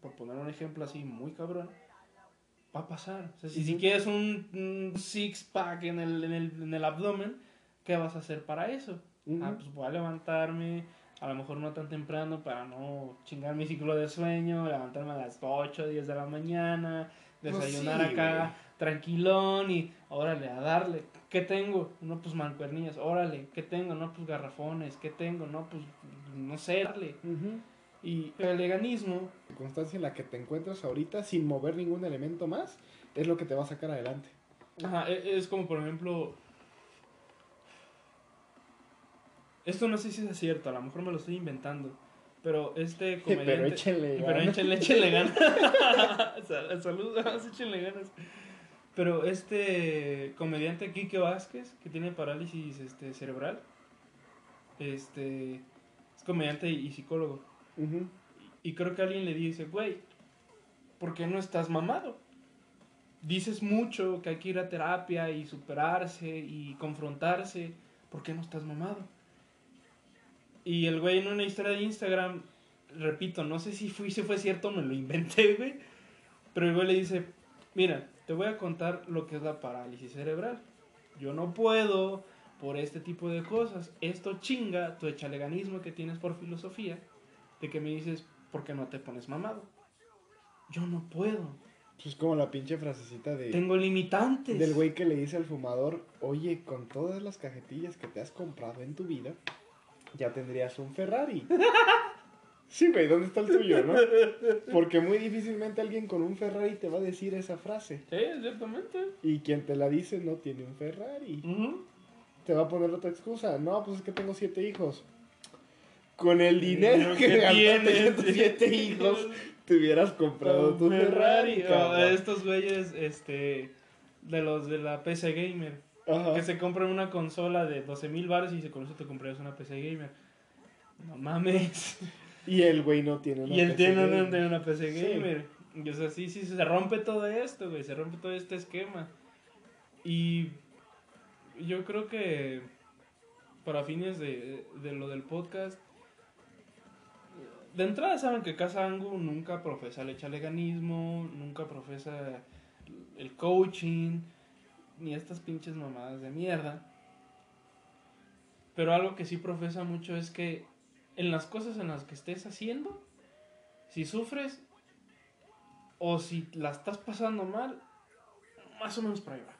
por poner un ejemplo así muy cabrón, va a pasar. O sea, si, si quieres un, un six pack en el, en, el, en el abdomen, ¿qué vas a hacer para eso? Ujú. Ah, pues voy a levantarme, a lo mejor no tan temprano para no chingar mi ciclo de sueño, levantarme a las 8, 10 de la mañana, Pues desayunar sí, acá güey. tranquilón y órale, a darle. ¿Qué tengo? No, pues mancuernillas, órale. ¿Qué tengo? No, pues garrafones. ¿Qué tengo? No, pues no sé, darle. Ujú. Y el veganismo, circunstancia en la que te encuentras ahorita sin mover ningún elemento más es lo que te va a sacar adelante. ajá, e- es como por ejemplo... Esto no sé si es cierto, a lo mejor me lo estoy inventando. Pero este comediante... Pero échenle Pero ganas. échenle, échenle ganas. Sal- Saludos, échenle ganas. Pero este comediante Quique Vázquez, que tiene parálisis este, cerebral, este, es comediante y psicólogo. Ujú. Y creo que alguien le dice, güey, ¿por qué no estás mamado? Dices mucho que hay que ir a terapia y superarse y confrontarse. ¿Por qué no estás mamado? Y el güey en una historia de Instagram, repito, no sé si fue, si fue cierto, me lo inventé, güey. Pero el güey le dice, mira, te voy a contar lo que es la parálisis cerebral. Yo no puedo por este tipo de cosas. Esto chinga tu echaleganismo que tienes por filosofía de que me dices, ¿por qué no te pones mamado? yo no puedo. Es como la pinche frasecita de... Tengo limitantes. Del güey que le dice al fumador, oye, con todas las cajetillas que te has comprado en tu vida, ya tendrías un Ferrari. sí, güey, ¿dónde está el tuyo, no? Porque muy difícilmente alguien con un Ferrari te va a decir esa frase. Sí, exactamente. Y quien te la dice no tiene un Ferrari. Te va a poner otra excusa. No, pues es que tengo siete hijos. Con el dinero que, que tienes, tus siete hijos, te hubieras comprado tu Ferrari. o cabrón. estos güeyes, este, de los de la PC Gamer, Ajá. que se compran una consola de 12 mil baros y se con eso te comprarías una PC Gamer. No mames. Y el güey no tiene una y él PC tiene una, gamer. tiene una PC Sí. Gamer. Y o sea, sí, sí, se rompe todo esto, güey, se rompe todo este esquema. Y yo creo que para fines de, de lo del podcast, de entrada saben que Casa Angu nunca profesa el echaleganismo, nunca profesa el coaching, ni estas pinches mamadas de mierda. Pero algo que sí profesa mucho es que en las cosas en las que estés haciendo, si sufres o si la estás pasando mal, más o menos por ahí va.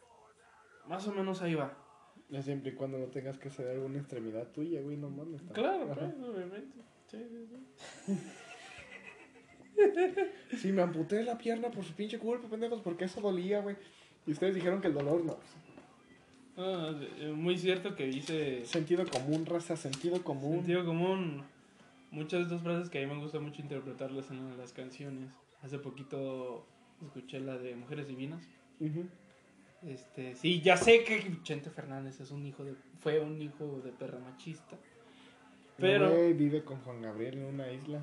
Más o menos ahí va. Siempre y cuando no tengas que ceder alguna extremidad tuya, güey, no mames. Claro, claro, obviamente. Sí, me amputé la pierna por su pinche culpa, pendejos, porque eso dolía, güey. Y ustedes dijeron que el dolor no. Ah, eh, muy cierto que dice Sentido común, raza, sentido común. sentido común. Muchas de estas frases que a mí me gusta mucho interpretarlas en las canciones. Hace poquito escuché la de Mujeres Divinas. Este, sí, ya sé que Chente Fernández es un hijo de, fue un hijo de perra machista. Pero, Güey, vive con Juan Gabriel en una isla.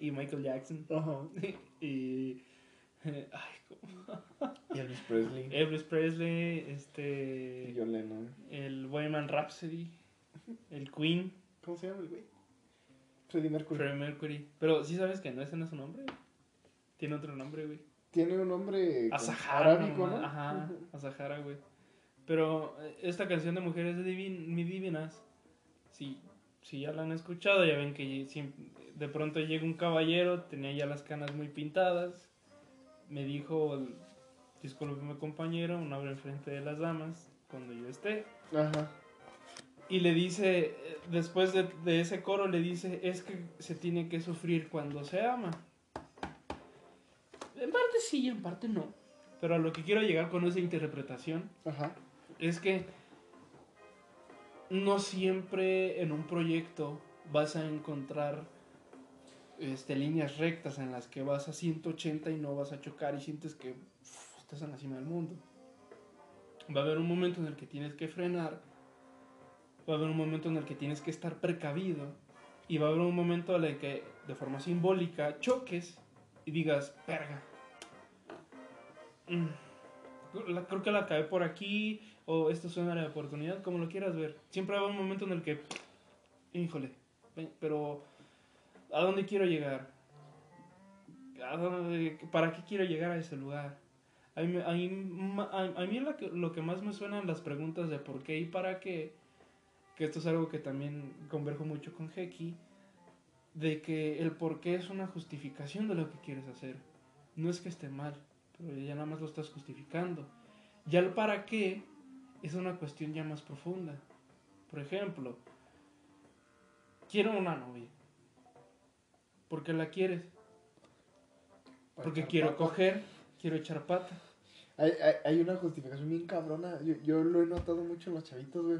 Y Michael Jackson Ajá. y, ay, ¿cómo? Y Elvis Presley. Elvis Presley, Y este, John Lennon. el Bohemian Rhapsody, el Queen, ¿Cómo se llama el güey? Freddie Mercury. Freddie Mercury. Pero sí sabes que no ese no es su nombre. Tiene otro nombre, güey. Tiene un nombre Asahara. arábico. ¿no? Ajá. Asahara, güey. Pero eh, esta canción de Mujeres Divin Mi Divinas, si, si ya la han escuchado, ya ven que de pronto llega un caballero, tenía ya las canas muy pintadas, me dijo, discúlpeme compañero, una hora enfrente de las damas, cuando yo esté. Ajá. Y le dice, después de, de ese coro, le dice, es que se tiene que sufrir cuando se ama. En parte sí y en parte no. Pero a lo que quiero llegar con esa interpretación Ajá. es que no siempre en un proyecto vas a encontrar este, líneas rectas en las que vas a 180 y no vas a chocar y sientes que estás en la cima del mundo. Va a haber un momento en el que tienes que frenar, va a haber un momento en el que tienes que estar precavido y va a haber un momento en el que de forma simbólica choques y digas, verga. mm, creo que la acabé por aquí o esto es una área de oportunidad, como lo quieras ver. Siempre a haber un momento en el que, híjole, pero ¿a dónde quiero llegar? ¿A dónde- ¿Para qué quiero llegar a ese lugar? A mí, a mí, a- a mí lo, que, lo que más me suenan las preguntas de por qué y para qué, que esto es algo que también converjo mucho con Heki, de que el por qué es una justificación de lo que quieres hacer. No es que esté mal, pero ya nada más lo estás justificando. Ya el para qué es una cuestión ya más profunda. Por ejemplo, quiero una novia. ¿Por qué la quieres? Porque quiero pata. coger, quiero echar pata. Hay, hay, hay una justificación bien cabrona. Yo, yo lo he notado mucho en los chavitos, güey.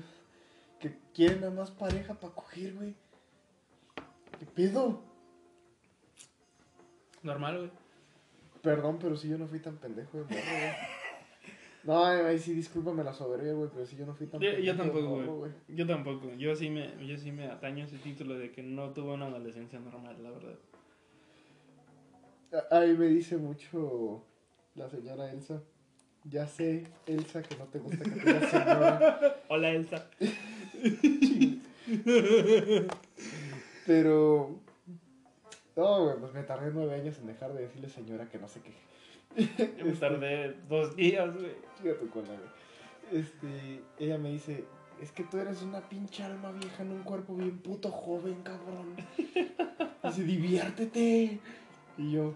Que quieren nada más pareja para coger, güey. ¿Qué pedo? Normal, güey. Perdón, pero si yo no fui tan pendejo de morro, güey. No, ahí sí, discúlpame la soberbia, güey, pero si yo no fui tan Yo, yo tampoco, güey. Yo tampoco. Yo sí me, yo sí me ataño ese título de que no tuve una adolescencia normal, la verdad. Ahí me dice mucho la señora Elsa. Ya sé, Elsa, que no te gusta que te señora. Hola, Elsa. Pero. No, güey, pues me tardé nueve años en dejar de decirle señora que no sé qué. Yo me tardé dos días, güey. Chica tu cola, güey. Este, ella me dice, es que tú eres una pinche alma vieja en un cuerpo bien puto joven, cabrón. Dice, diviértete. Y yo,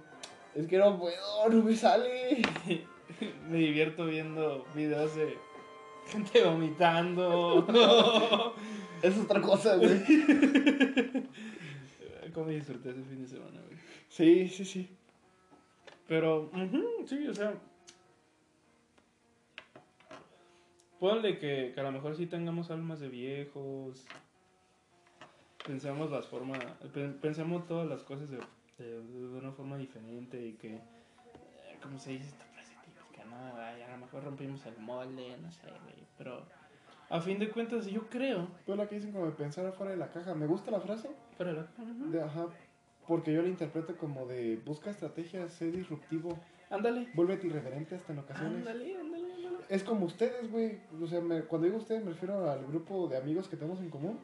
es que no puedo, no me sale. Me divierto viendo videos de gente vomitando. Es otra cosa, güey. ¿Cómo disfruté ese fin de semana, güey? Sí, sí, sí. Pero, ujú, sí, o sea. Ponle que, que a lo mejor sí tengamos almas de viejos. Pensemos las formas. pen- Pensemos todas las cosas de, de, de una forma diferente y que. eh, ¿Cómo se dice esta frase típica? No, Ay, a lo mejor rompimos el molde, no sé, güey. Pero. A fin de cuentas, yo creo. Pero la que dicen como de pensar afuera de la caja. Me gusta la frase. Pero, ujú. De, ajá. Porque yo la interpreto como de busca estrategias, sé disruptivo, Ándale. vuélvete irreverente hasta en ocasiones. Ándale, ándale, ándale. Es como ustedes, güey. O sea, me- cuando digo ustedes me refiero al grupo de amigos que tenemos en común.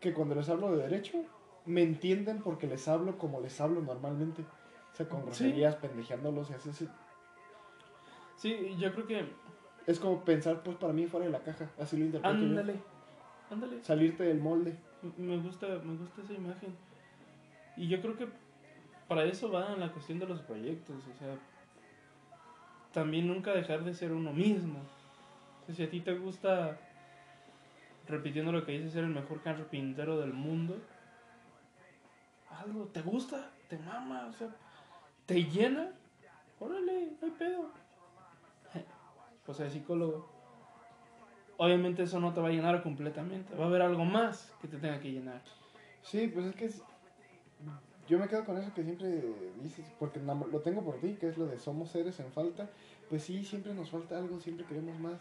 Que cuando les hablo de derecho, me entienden porque les hablo como les hablo normalmente. O sea, con Sí. groserías, pendejeándolos y así. así. Sí, yo creo que. Es como pensar, pues, para mí fuera de la caja. Así lo interpreto yo. Ándale. Ándale. Salirte del molde. Me gusta, me gusta esa imagen. Y yo creo que para eso va la cuestión de los proyectos, o sea, también nunca dejar de ser uno mismo. O sea, si a ti te gusta, repitiendo lo que dice, ser el mejor carpintero del mundo, algo, ¿te gusta? ¿Te mama? O sea, ¿te llena? Órale, no hay pedo. Pues el psicólogo. Obviamente eso no te va a llenar completamente. Va a haber algo más que te tenga que llenar. Sí, pues es que yo me quedo con eso que siempre dices, porque lo tengo por ti, que es lo de somos seres en falta. Pues sí, siempre nos falta algo, siempre queremos más.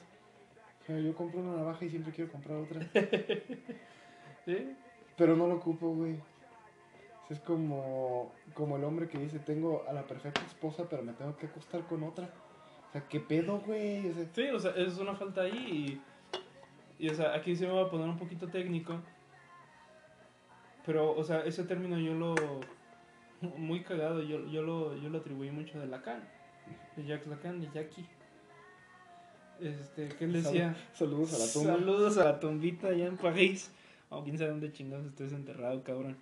O sea, yo compro una navaja y siempre quiero comprar otra. ¿Sí? Pero no lo ocupo, güey. Es como, como el hombre que dice, tengo a la perfecta esposa, pero me tengo que acostar con otra. O sea, ¿qué pedo, güey? O sea, Sí, o sea, es una falta ahí y, y, o sea, aquí se me va a poner un poquito técnico. Pero, o sea, ese término yo lo... Muy cagado, yo, yo, lo, yo lo atribuí mucho de Lacan. De Jacques Lacan, de Jackie. Este, que él decía... saludos a la tumba. Saludos a la tumbita allá en París. O quién sabe dónde chingados estés enterrado, cabrón.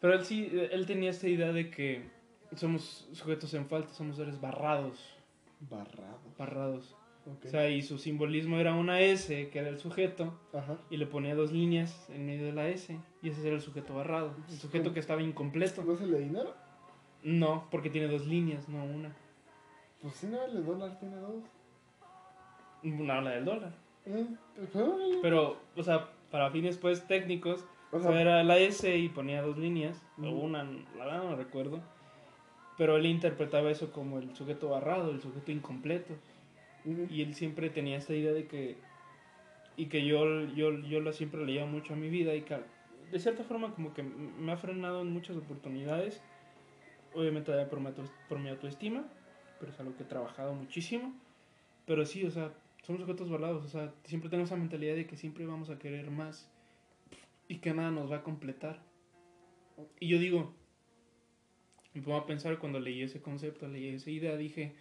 Pero él sí, él tenía esta idea de que somos sujetos en falta, somos seres barrados. Barrado. Barrados. Ok. O sea, y su simbolismo era una S, que era el sujeto, Ajá. y le ponía dos líneas en medio de la S, y ese era el sujeto barrado. El sujeto que estaba incompleto. ¿No es el de dinero? No, porque tiene dos líneas, no una. Pues sí, no, el de dólar tiene dos. Una habla del dólar. Eh, pues. Pero, o sea, para fines pues técnicos, O O sea, era la S y ponía dos líneas, o una, la verdad no recuerdo. Pero él interpretaba eso como el sujeto barrado, el sujeto incompleto. Y él siempre tenía esta idea de que. Y que yo, yo, yo la siempre leía mucho a mi vida y que de cierta forma como que me ha frenado en muchas oportunidades. Obviamente por mi, auto- por mi autoestima, pero es algo que he trabajado muchísimo. Pero sí, o sea, somos sujetos barrados, o sea, siempre tengo esa mentalidad de que siempre vamos a querer más y que nada nos va a completar. Y yo digo, me pongo a pensar cuando leí ese concepto, leí esa idea, dije,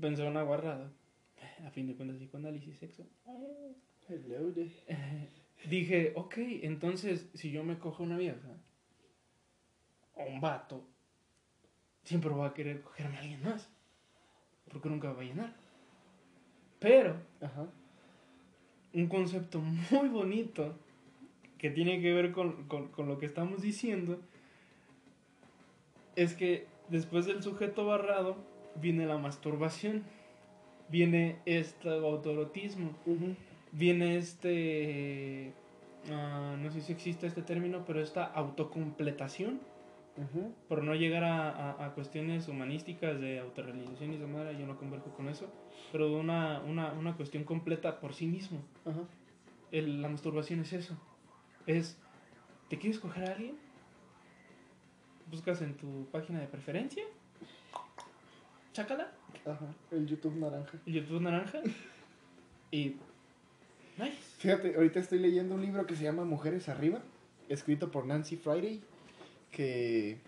pensé una guarrada, a fin de cuentas, psicoanálisis, sexo. Hello. Dije, ok, entonces si yo me cojo una vieja o un vato, siempre voy a querer cogerme a alguien más, porque nunca va a llenar. Pero Ajá. un concepto muy bonito que tiene que ver con, con- con lo que estamos diciendo es que después del sujeto barrado viene la masturbación, viene este autoerotismo, Ujú. Viene este, ah, no sé si existe este término, pero esta autocompletación, por no llegar a, a- a cuestiones humanísticas de autorrealización y de madre, yo no converjo con eso, pero una, una, una cuestión completa por sí mismo. El- la masturbación es eso. Es, ¿te quieres coger a alguien? Buscas en tu página de preferencia. Chácala. Ajá. El YouTube naranja. El YouTube naranja. Y... Nice. Fíjate, ahorita estoy leyendo un libro que se llama Mujeres Arriba, escrito por Nancy Friday, que,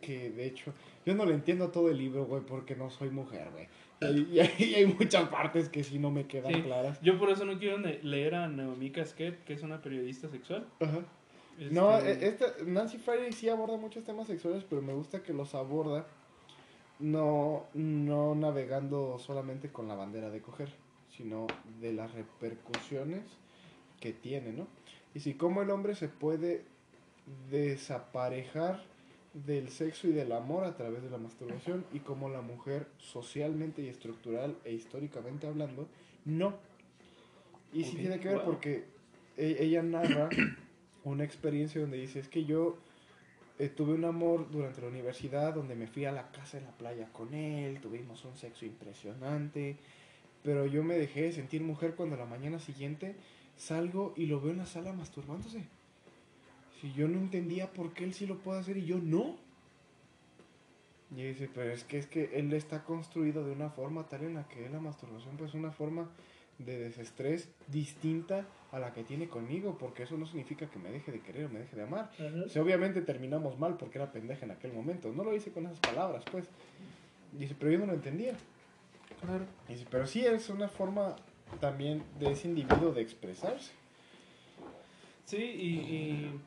que de hecho, yo no le entiendo todo el libro, güey, porque no soy mujer, güey. Y, y hay, muchas partes que sí no me quedan Sí. claras. Yo por eso no quiero leer a Naomi Casquet, que es una periodista sexual. Ajá. No, Este, e- esta, Nancy Friday sí aborda muchos temas sexuales, pero me gusta que los aborda no, no navegando solamente con la bandera de coger, sino de las repercusiones que tiene, ¿no? Y si cómo el hombre se puede desaparejar del sexo y del amor a través de la masturbación y cómo la mujer socialmente y estructural e históricamente hablando no. Y sí Ok, tiene que ver wow. porque e- ella narra una experiencia donde dice, es que yo eh, tuve un amor durante la universidad donde me fui a la casa en la playa con él, tuvimos un sexo impresionante, pero yo me dejé de sentir mujer cuando la mañana siguiente salgo y lo veo en la sala masturbándose. Si yo no entendía por qué él sí lo puede hacer y yo no. Y dice, pero es que es que él está construido de una forma tal en la que la masturbación pues es una forma de desestrés distinta a la que tiene conmigo, porque eso no significa que me deje de querer o me deje de amar. O sea, obviamente terminamos mal porque era pendeja en aquel momento. No lo hice con esas palabras, pues. Dice, pero yo no lo entendía. Claro. Pero sí es una forma también de ese individuo de expresarse. Sí, y. y-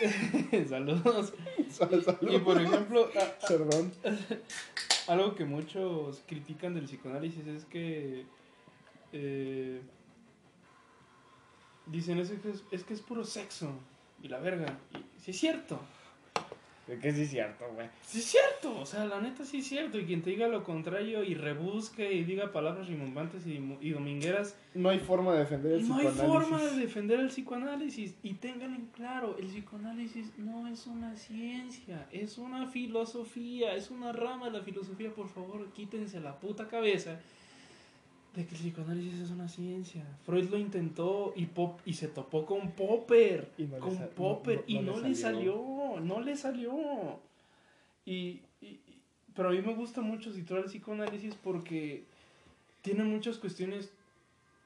Saludos. Salud, salud. Y por ejemplo, Perdón. algo que muchos critican del psicoanálisis es que. eh, dicen, es que es, es que es puro sexo. Y la verga. Y sí es cierto. De que sí es cierto, güey. Sí es cierto. O sea, la neta sí es cierto. Y quien te diga lo contrario y rebusque y diga palabras rimbombantes y, y domingueras. No hay forma de defender el No hay psicoanálisis. forma de defender el psicoanálisis. Y tengan en claro, el psicoanálisis no es una ciencia, es una filosofía, es una rama de la filosofía. Por favor, quítense la puta cabeza de que el psicoanálisis es una ciencia. Freud lo intentó y, Pop, y se topó con Popper. Y no con Popper no- no- y no le salió. salió, no le salió. Y, y- pero a mí me gusta mucho situar el psicoanálisis porque tiene muchas cuestiones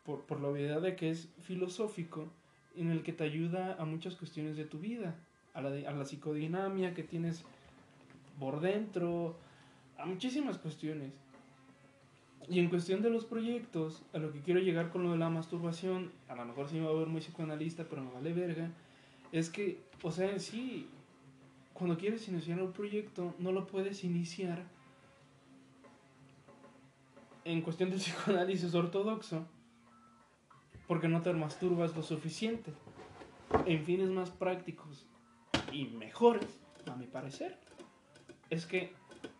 por, por la obviedad de que es filosófico, en el que te ayuda a muchas cuestiones de tu vida, a la, a la psicodinamia que tienes por dentro, a muchísimas cuestiones. Y en cuestión de los proyectos, a lo que quiero llegar con lo de la masturbación, a lo mejor sí me va a ver muy psicoanalista, pero me vale verga, es que, o sea, en sí, cuando quieres iniciar un proyecto, no lo puedes iniciar en cuestión del psicoanálisis ortodoxo, porque no te masturbas lo suficiente. En fines más prácticos y mejores, a mi parecer, es que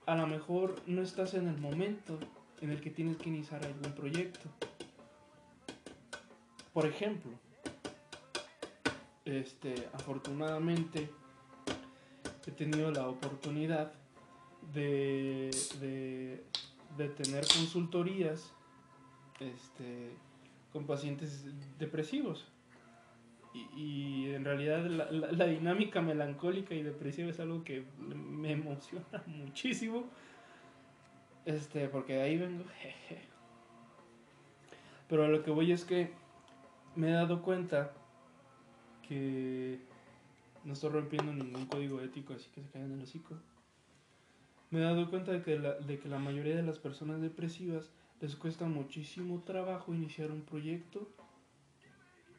a lo mejor no estás en el momento en el que tienes que iniciar algún proyecto. Por ejemplo, este, afortunadamente he tenido la oportunidad de, de, tener consultorías este, con pacientes depresivos. Y, en realidad la dinámica melancólica y depresiva es algo que me emociona muchísimo. Este, porque de ahí vengo. jeje. Pero a lo que voy es que me he dado cuenta que no estoy rompiendo ningún código ético, así que se caen en el hocico. Me he dado cuenta de que, la, de que la mayoría de las personas depresivas les cuesta muchísimo trabajo iniciar un proyecto,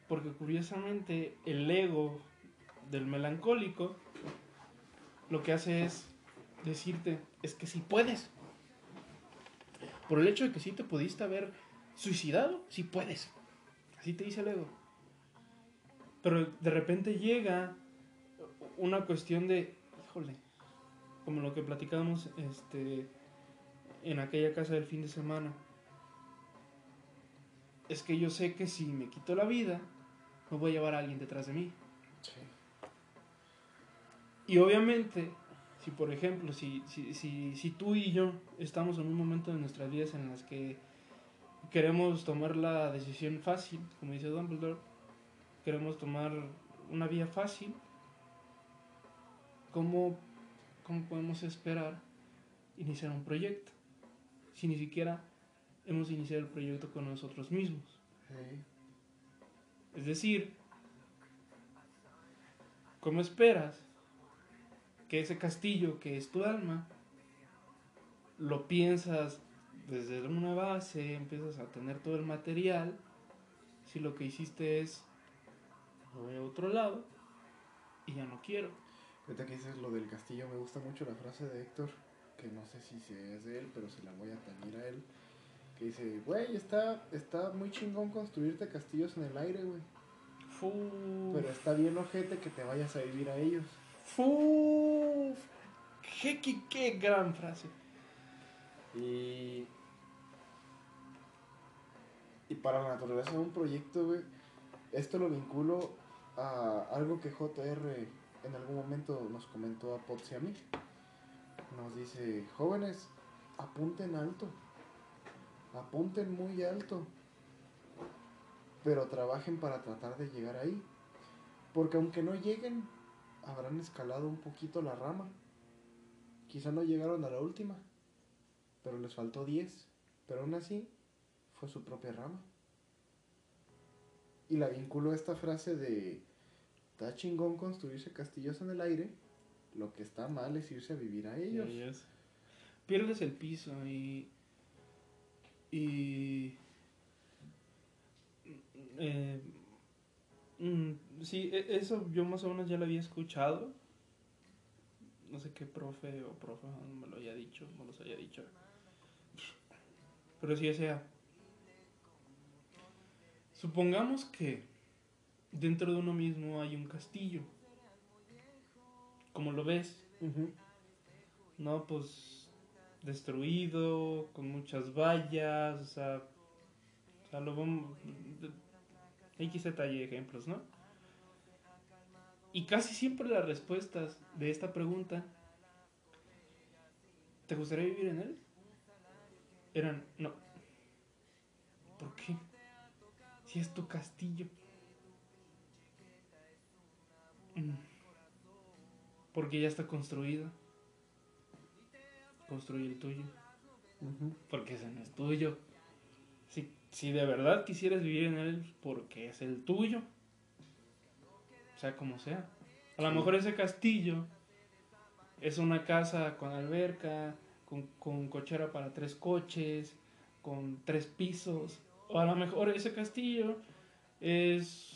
porque curiosamente el ego del melancólico lo que hace es decirte, es que si puedes. Por el hecho de que sí te pudiste haber suicidado, sí puedes. Así te dice el ego. Pero de repente llega una cuestión de, híjole, como lo que platicábamos este, en aquella casa del fin de semana. Es que yo sé que si me quito la vida, me voy a llevar a alguien detrás de mí. Y obviamente, si por ejemplo, si, si, si, si tú y yo estamos en un momento de nuestras vidas en las que queremos tomar la decisión fácil, como dice Dumbledore, queremos tomar una vía fácil, ¿cómo, cómo podemos esperar iniciar un proyecto? Si ni siquiera hemos iniciado el proyecto con nosotros mismos. Es decir, ¿cómo esperas que ese castillo que es tu alma lo piensas desde una base, empiezas a tener todo el material, si lo que hiciste es me voy a otro lado y ya no quiero. Ahorita que dices lo del castillo, me gusta mucho la frase de Héctor, que no sé si es de él, pero se la voy a tañir a él. Que dice, güey, está, está muy chingón construirte castillos en el aire, güey. Pero está bien ojete que te vayas a vivir a ellos. Fu, qué, qué, qué gran frase. Y. Y para la naturaleza de un proyecto, güey, esto lo vinculo a algo que JR en algún momento nos comentó a Potts y a mí. Nos dice, jóvenes, apunten alto, apunten muy alto, pero trabajen para tratar de llegar ahí. Porque aunque no lleguen, habrán escalado un poquito la rama. Quizá no llegaron a la última, pero les faltó 10. Pero aún así, fue su propia rama. Y la vinculo a esta frase de, está chingón construirse castillos en el aire, lo que está mal es irse a vivir a ellos. Pierdes el piso y. Y. eh, mm, sí, e- eso yo más o menos ya lo había escuchado. No sé qué profe o profe me lo haya dicho, no los haya dicho. Pero sí, o sea. Supongamos que dentro de uno mismo hay un castillo. Como lo ves, no, pues destruido, con muchas vallas, o sea, o sea lo vamos. X detalle ejemplos, ¿no? Y casi siempre las respuestas de esta pregunta, ¿te gustaría vivir en él? Eran, no. ¿Por qué? Si es tu castillo. Mm. Porque ya está construido. Construye el tuyo. Porque ese no es tuyo. Si, si de verdad quisieras vivir en él, porque es el tuyo. Sea, como sea. A lo Sí. mejor ese castillo es una casa con alberca, con, con cochera para tres coches, con tres pisos. O a lo mejor ese castillo es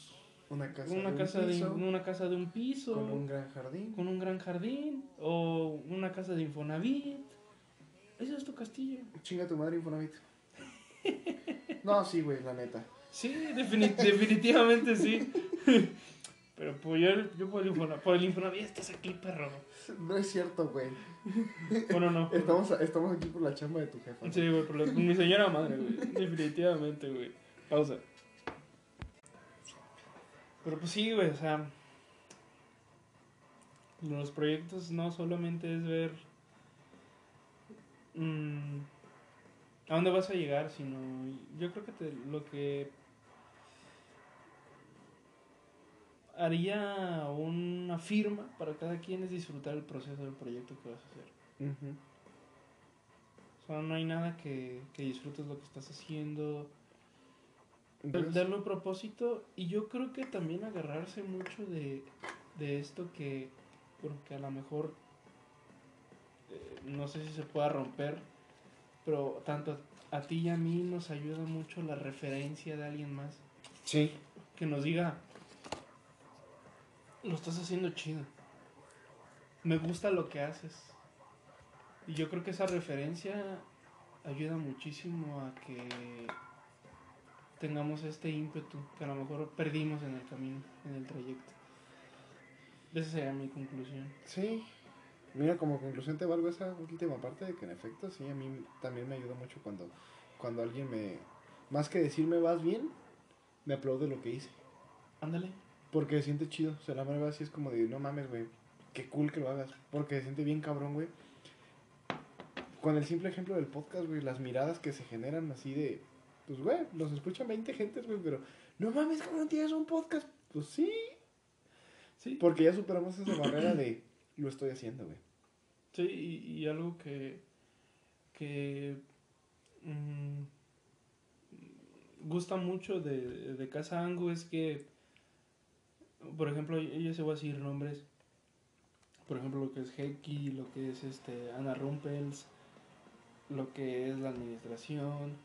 Una casa una de casa un de piso, una casa de un piso con un gran jardín. con un gran jardín o una casa de Infonavit. Ese es tu castillo. Chinga tu madre Infonavit. no, sí, güey, la neta. Sí, defini- definitivamente sí. Pero pues yo, yo por, el Infona- por el Infonavit estás aquí, perro. No es cierto, güey. Bueno, no. Estamos, estamos aquí por la chamba de tu jefa. Sí, güey, por la- mi señora madre, güey. Definitivamente, güey. Pausa. Pero pues sí, güey, o sea. Los proyectos no solamente es ver. mm, a dónde vas a llegar, sino. Yo creo que te- lo que. Haría una firma para cada quien es disfrutar el proceso del proyecto que vas a hacer. Ujú. O sea, no hay nada que, que disfrutes lo que estás haciendo, Entonces, darle un propósito y yo creo que también agarrarse mucho de, de esto que, bueno, que a lo mejor eh, no sé si se pueda romper, pero tanto a ti y a mí nos ayuda mucho la referencia de alguien más Sí. que nos diga, lo estás haciendo chido, me gusta lo que haces. Y yo creo que esa referencia ayuda muchísimo a que tengamos este ímpetu que a lo mejor perdimos en el camino, en el trayecto. Esa sería mi conclusión. Sí. Mira, como conclusión te valgo esa última parte de que en efecto, sí, a mí también me ayuda mucho cuando, cuando alguien me, más que decirme vas bien, me aplaude lo que hice. Ándale. Porque se siente chido. O sea, la verdad sí es como de, no mames, güey, qué cool que lo hagas. Porque se siente bien cabrón, güey. Con el simple ejemplo del podcast, güey, las miradas que se generan así de, pues, güey, los escuchan 20 gentes, güey, pero, no mames, cabrón, tienes un podcast. Pues sí, Sí. porque ya superamos esa barrera de, lo estoy haciendo, güey. Sí, y, y algo que, que mm, gusta mucho de, de Casa Angu es que, por ejemplo, yo se voy a decir nombres, por ejemplo, lo que es Heki, lo que es este Ana Rumpels, lo que es la administración,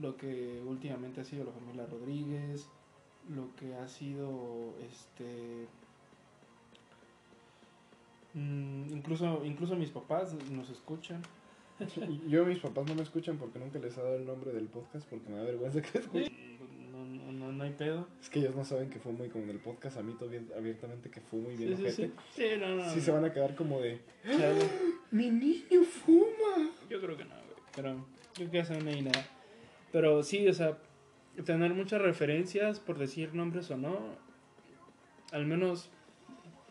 lo que últimamente ha sido la familia Rodríguez, lo que ha sido este Mm, incluso, incluso mis papás nos escuchan. Yo, mis papás no me escuchan porque nunca les he dado el nombre del podcast porque me da vergüenza que escuchen. No, hay pedo. Es que ellos no saben que fumo y como en el podcast admito bien, abiertamente que fumo y bien Sí, sí, sí. Sí, no, no. Sí se van a quedar como de, Chale. mi niño fuma. Yo creo que no, güey. Pero yo creo que eso no hay nada. Pero sí, o sea, tener muchas referencias, por decir nombres o no, al menos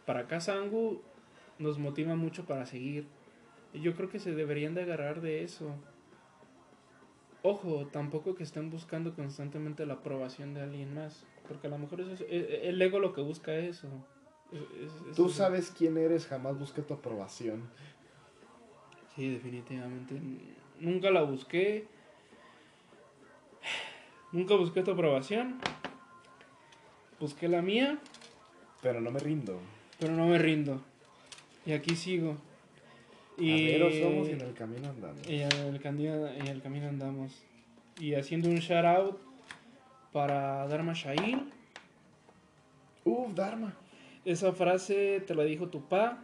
para Kazangu nos motiva mucho para seguir. Yo creo que se deberían de agarrar de eso. Ojo, tampoco que estén buscando constantemente la aprobación de alguien más. Porque a lo mejor eso es- e- el ego lo que busca eso. Es- es- Tú sabes quién eres, jamás busqué tu aprobación. Sí, definitivamente. Nunca la busqué. Nunca busqué tu aprobación. Busqué la mía, Pero no me rindo. pero no me rindo. Y aquí sigo. Y Averos somos y en el camino andamos. y en el camino, en el camino andamos. Y haciendo un shout out para Dharma Shail. Uf, Dharma. Esa frase te la dijo tu pa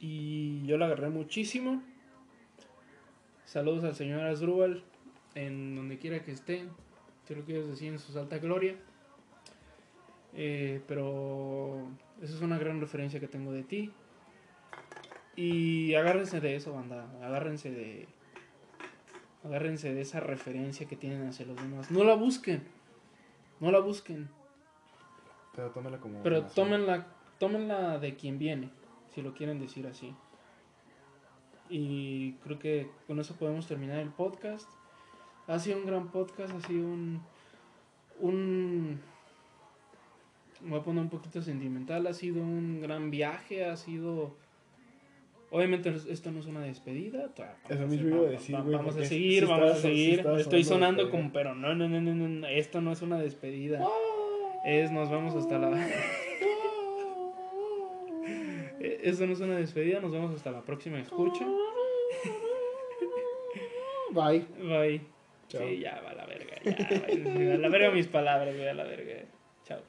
y yo la agarré muchísimo. Saludos al señor Asdrúbal en donde quiera que esté. Te lo quieres decir en su alta gloria. Eh, pero esa es una gran referencia que tengo de ti. Y agárrense de eso, banda. Agárrense de. Agárrense de esa referencia que tienen hacia los demás. No la busquen. No la busquen. Pero tómela como. Pero tómenla, tómenla de quien viene, si lo quieren decir así. Y creo que con eso podemos terminar el podcast. Ha sido un gran podcast, ha sido un... un me voy a poner un poquito sentimental, ha sido un gran viaje, ha sido... Obviamente esto no es una despedida. vamos Eso mismo iba a decir, güey, Vamos a seguir, vamos a seguir. Estoy sonando como, pero no, no, no, no, no, esto no es una despedida. Es, nos vamos hasta la... Eh, Esto no es una despedida, nos vemos hasta la próxima escucha. Bye. Bye. Chao. Sí, ya va a la verga, ya. A la verga mis palabras, güey, a la verga. Chao.